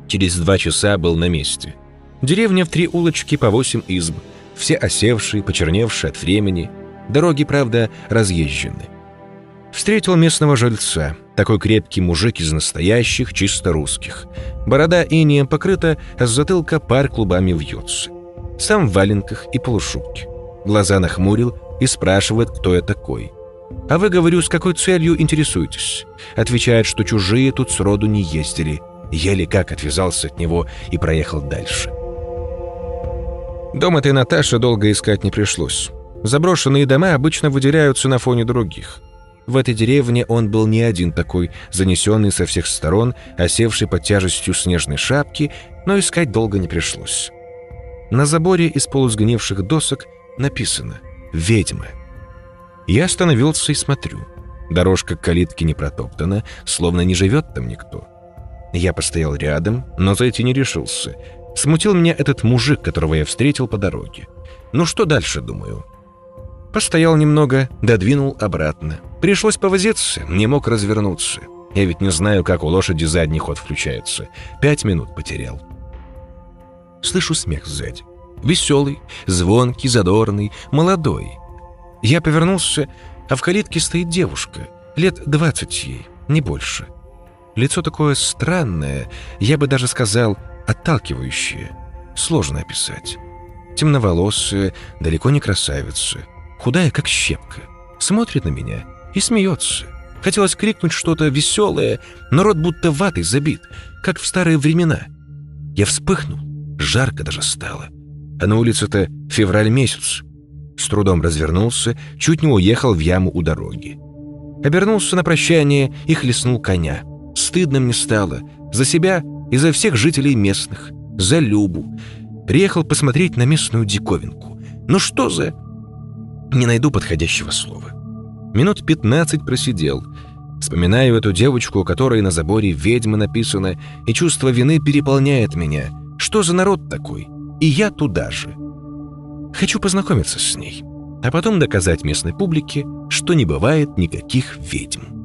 Через два часа был на месте. Деревня в три улочки по восемь изб, все осевшие, почерневшие от времени. Дороги, правда, разъезжены. Встретил местного жильца, такой крепкий мужик из настоящих, чисто русских. Борода инеем покрыта, а с затылка пар клубами вьется. Сам в валенках и полушубке. Глаза нахмурил и спрашивает, кто я такой – «А вы, говорю, с какой целью интересуетесь?» Отвечает, что чужие тут сроду не ездили. Еле как отвязался от него и проехал дальше. Дом этой Наташи долго искать не пришлось. Заброшенные дома обычно выделяются на фоне других. В этой деревне он был не один такой, занесенный со всех сторон, осевший под тяжестью снежной шапки, но искать долго не пришлось. На заборе из полусгнивших досок написано «Ведьма». Я остановился и смотрю. Дорожка к калитке не протоптана, словно не живет там никто. Я постоял рядом, но зайти не решился. Смутил меня этот мужик, которого я встретил по дороге. Ну что дальше, думаю? Постоял немного, додвинул обратно. Пришлось повозиться, не мог развернуться. Я ведь не знаю, как у лошади задний ход включается. Пять минут потерял. Слышу смех сзади. Веселый, звонкий, задорный, молодой. Я повернулся, а в калитке стоит девушка, лет двадцать ей, не больше. Лицо такое странное, я бы даже сказал, отталкивающее. Сложно описать. Темноволосая, далеко не красавица, худая, как щепка. Смотрит на меня и смеется. Хотелось крикнуть что-то веселое, но рот будто ватой забит, как в старые времена. Я вспыхнул, жарко даже стало. А на улице-то февраль месяц. С трудом развернулся, чуть не уехал в яму у дороги. Обернулся на прощание и хлестнул коня. Стыдно мне стало. За себя и за всех жителей местных. За Любу. Приехал посмотреть на местную диковинку. Ну что за... Не найду подходящего слова. Минут 15 просидел. Вспоминаю эту девочку, у которой на заборе ведьмы написано, и чувство вины переполняет меня. Что за народ такой? И я туда же. Хочу познакомиться с ней, а потом доказать местной публике, что не бывает никаких ведьм.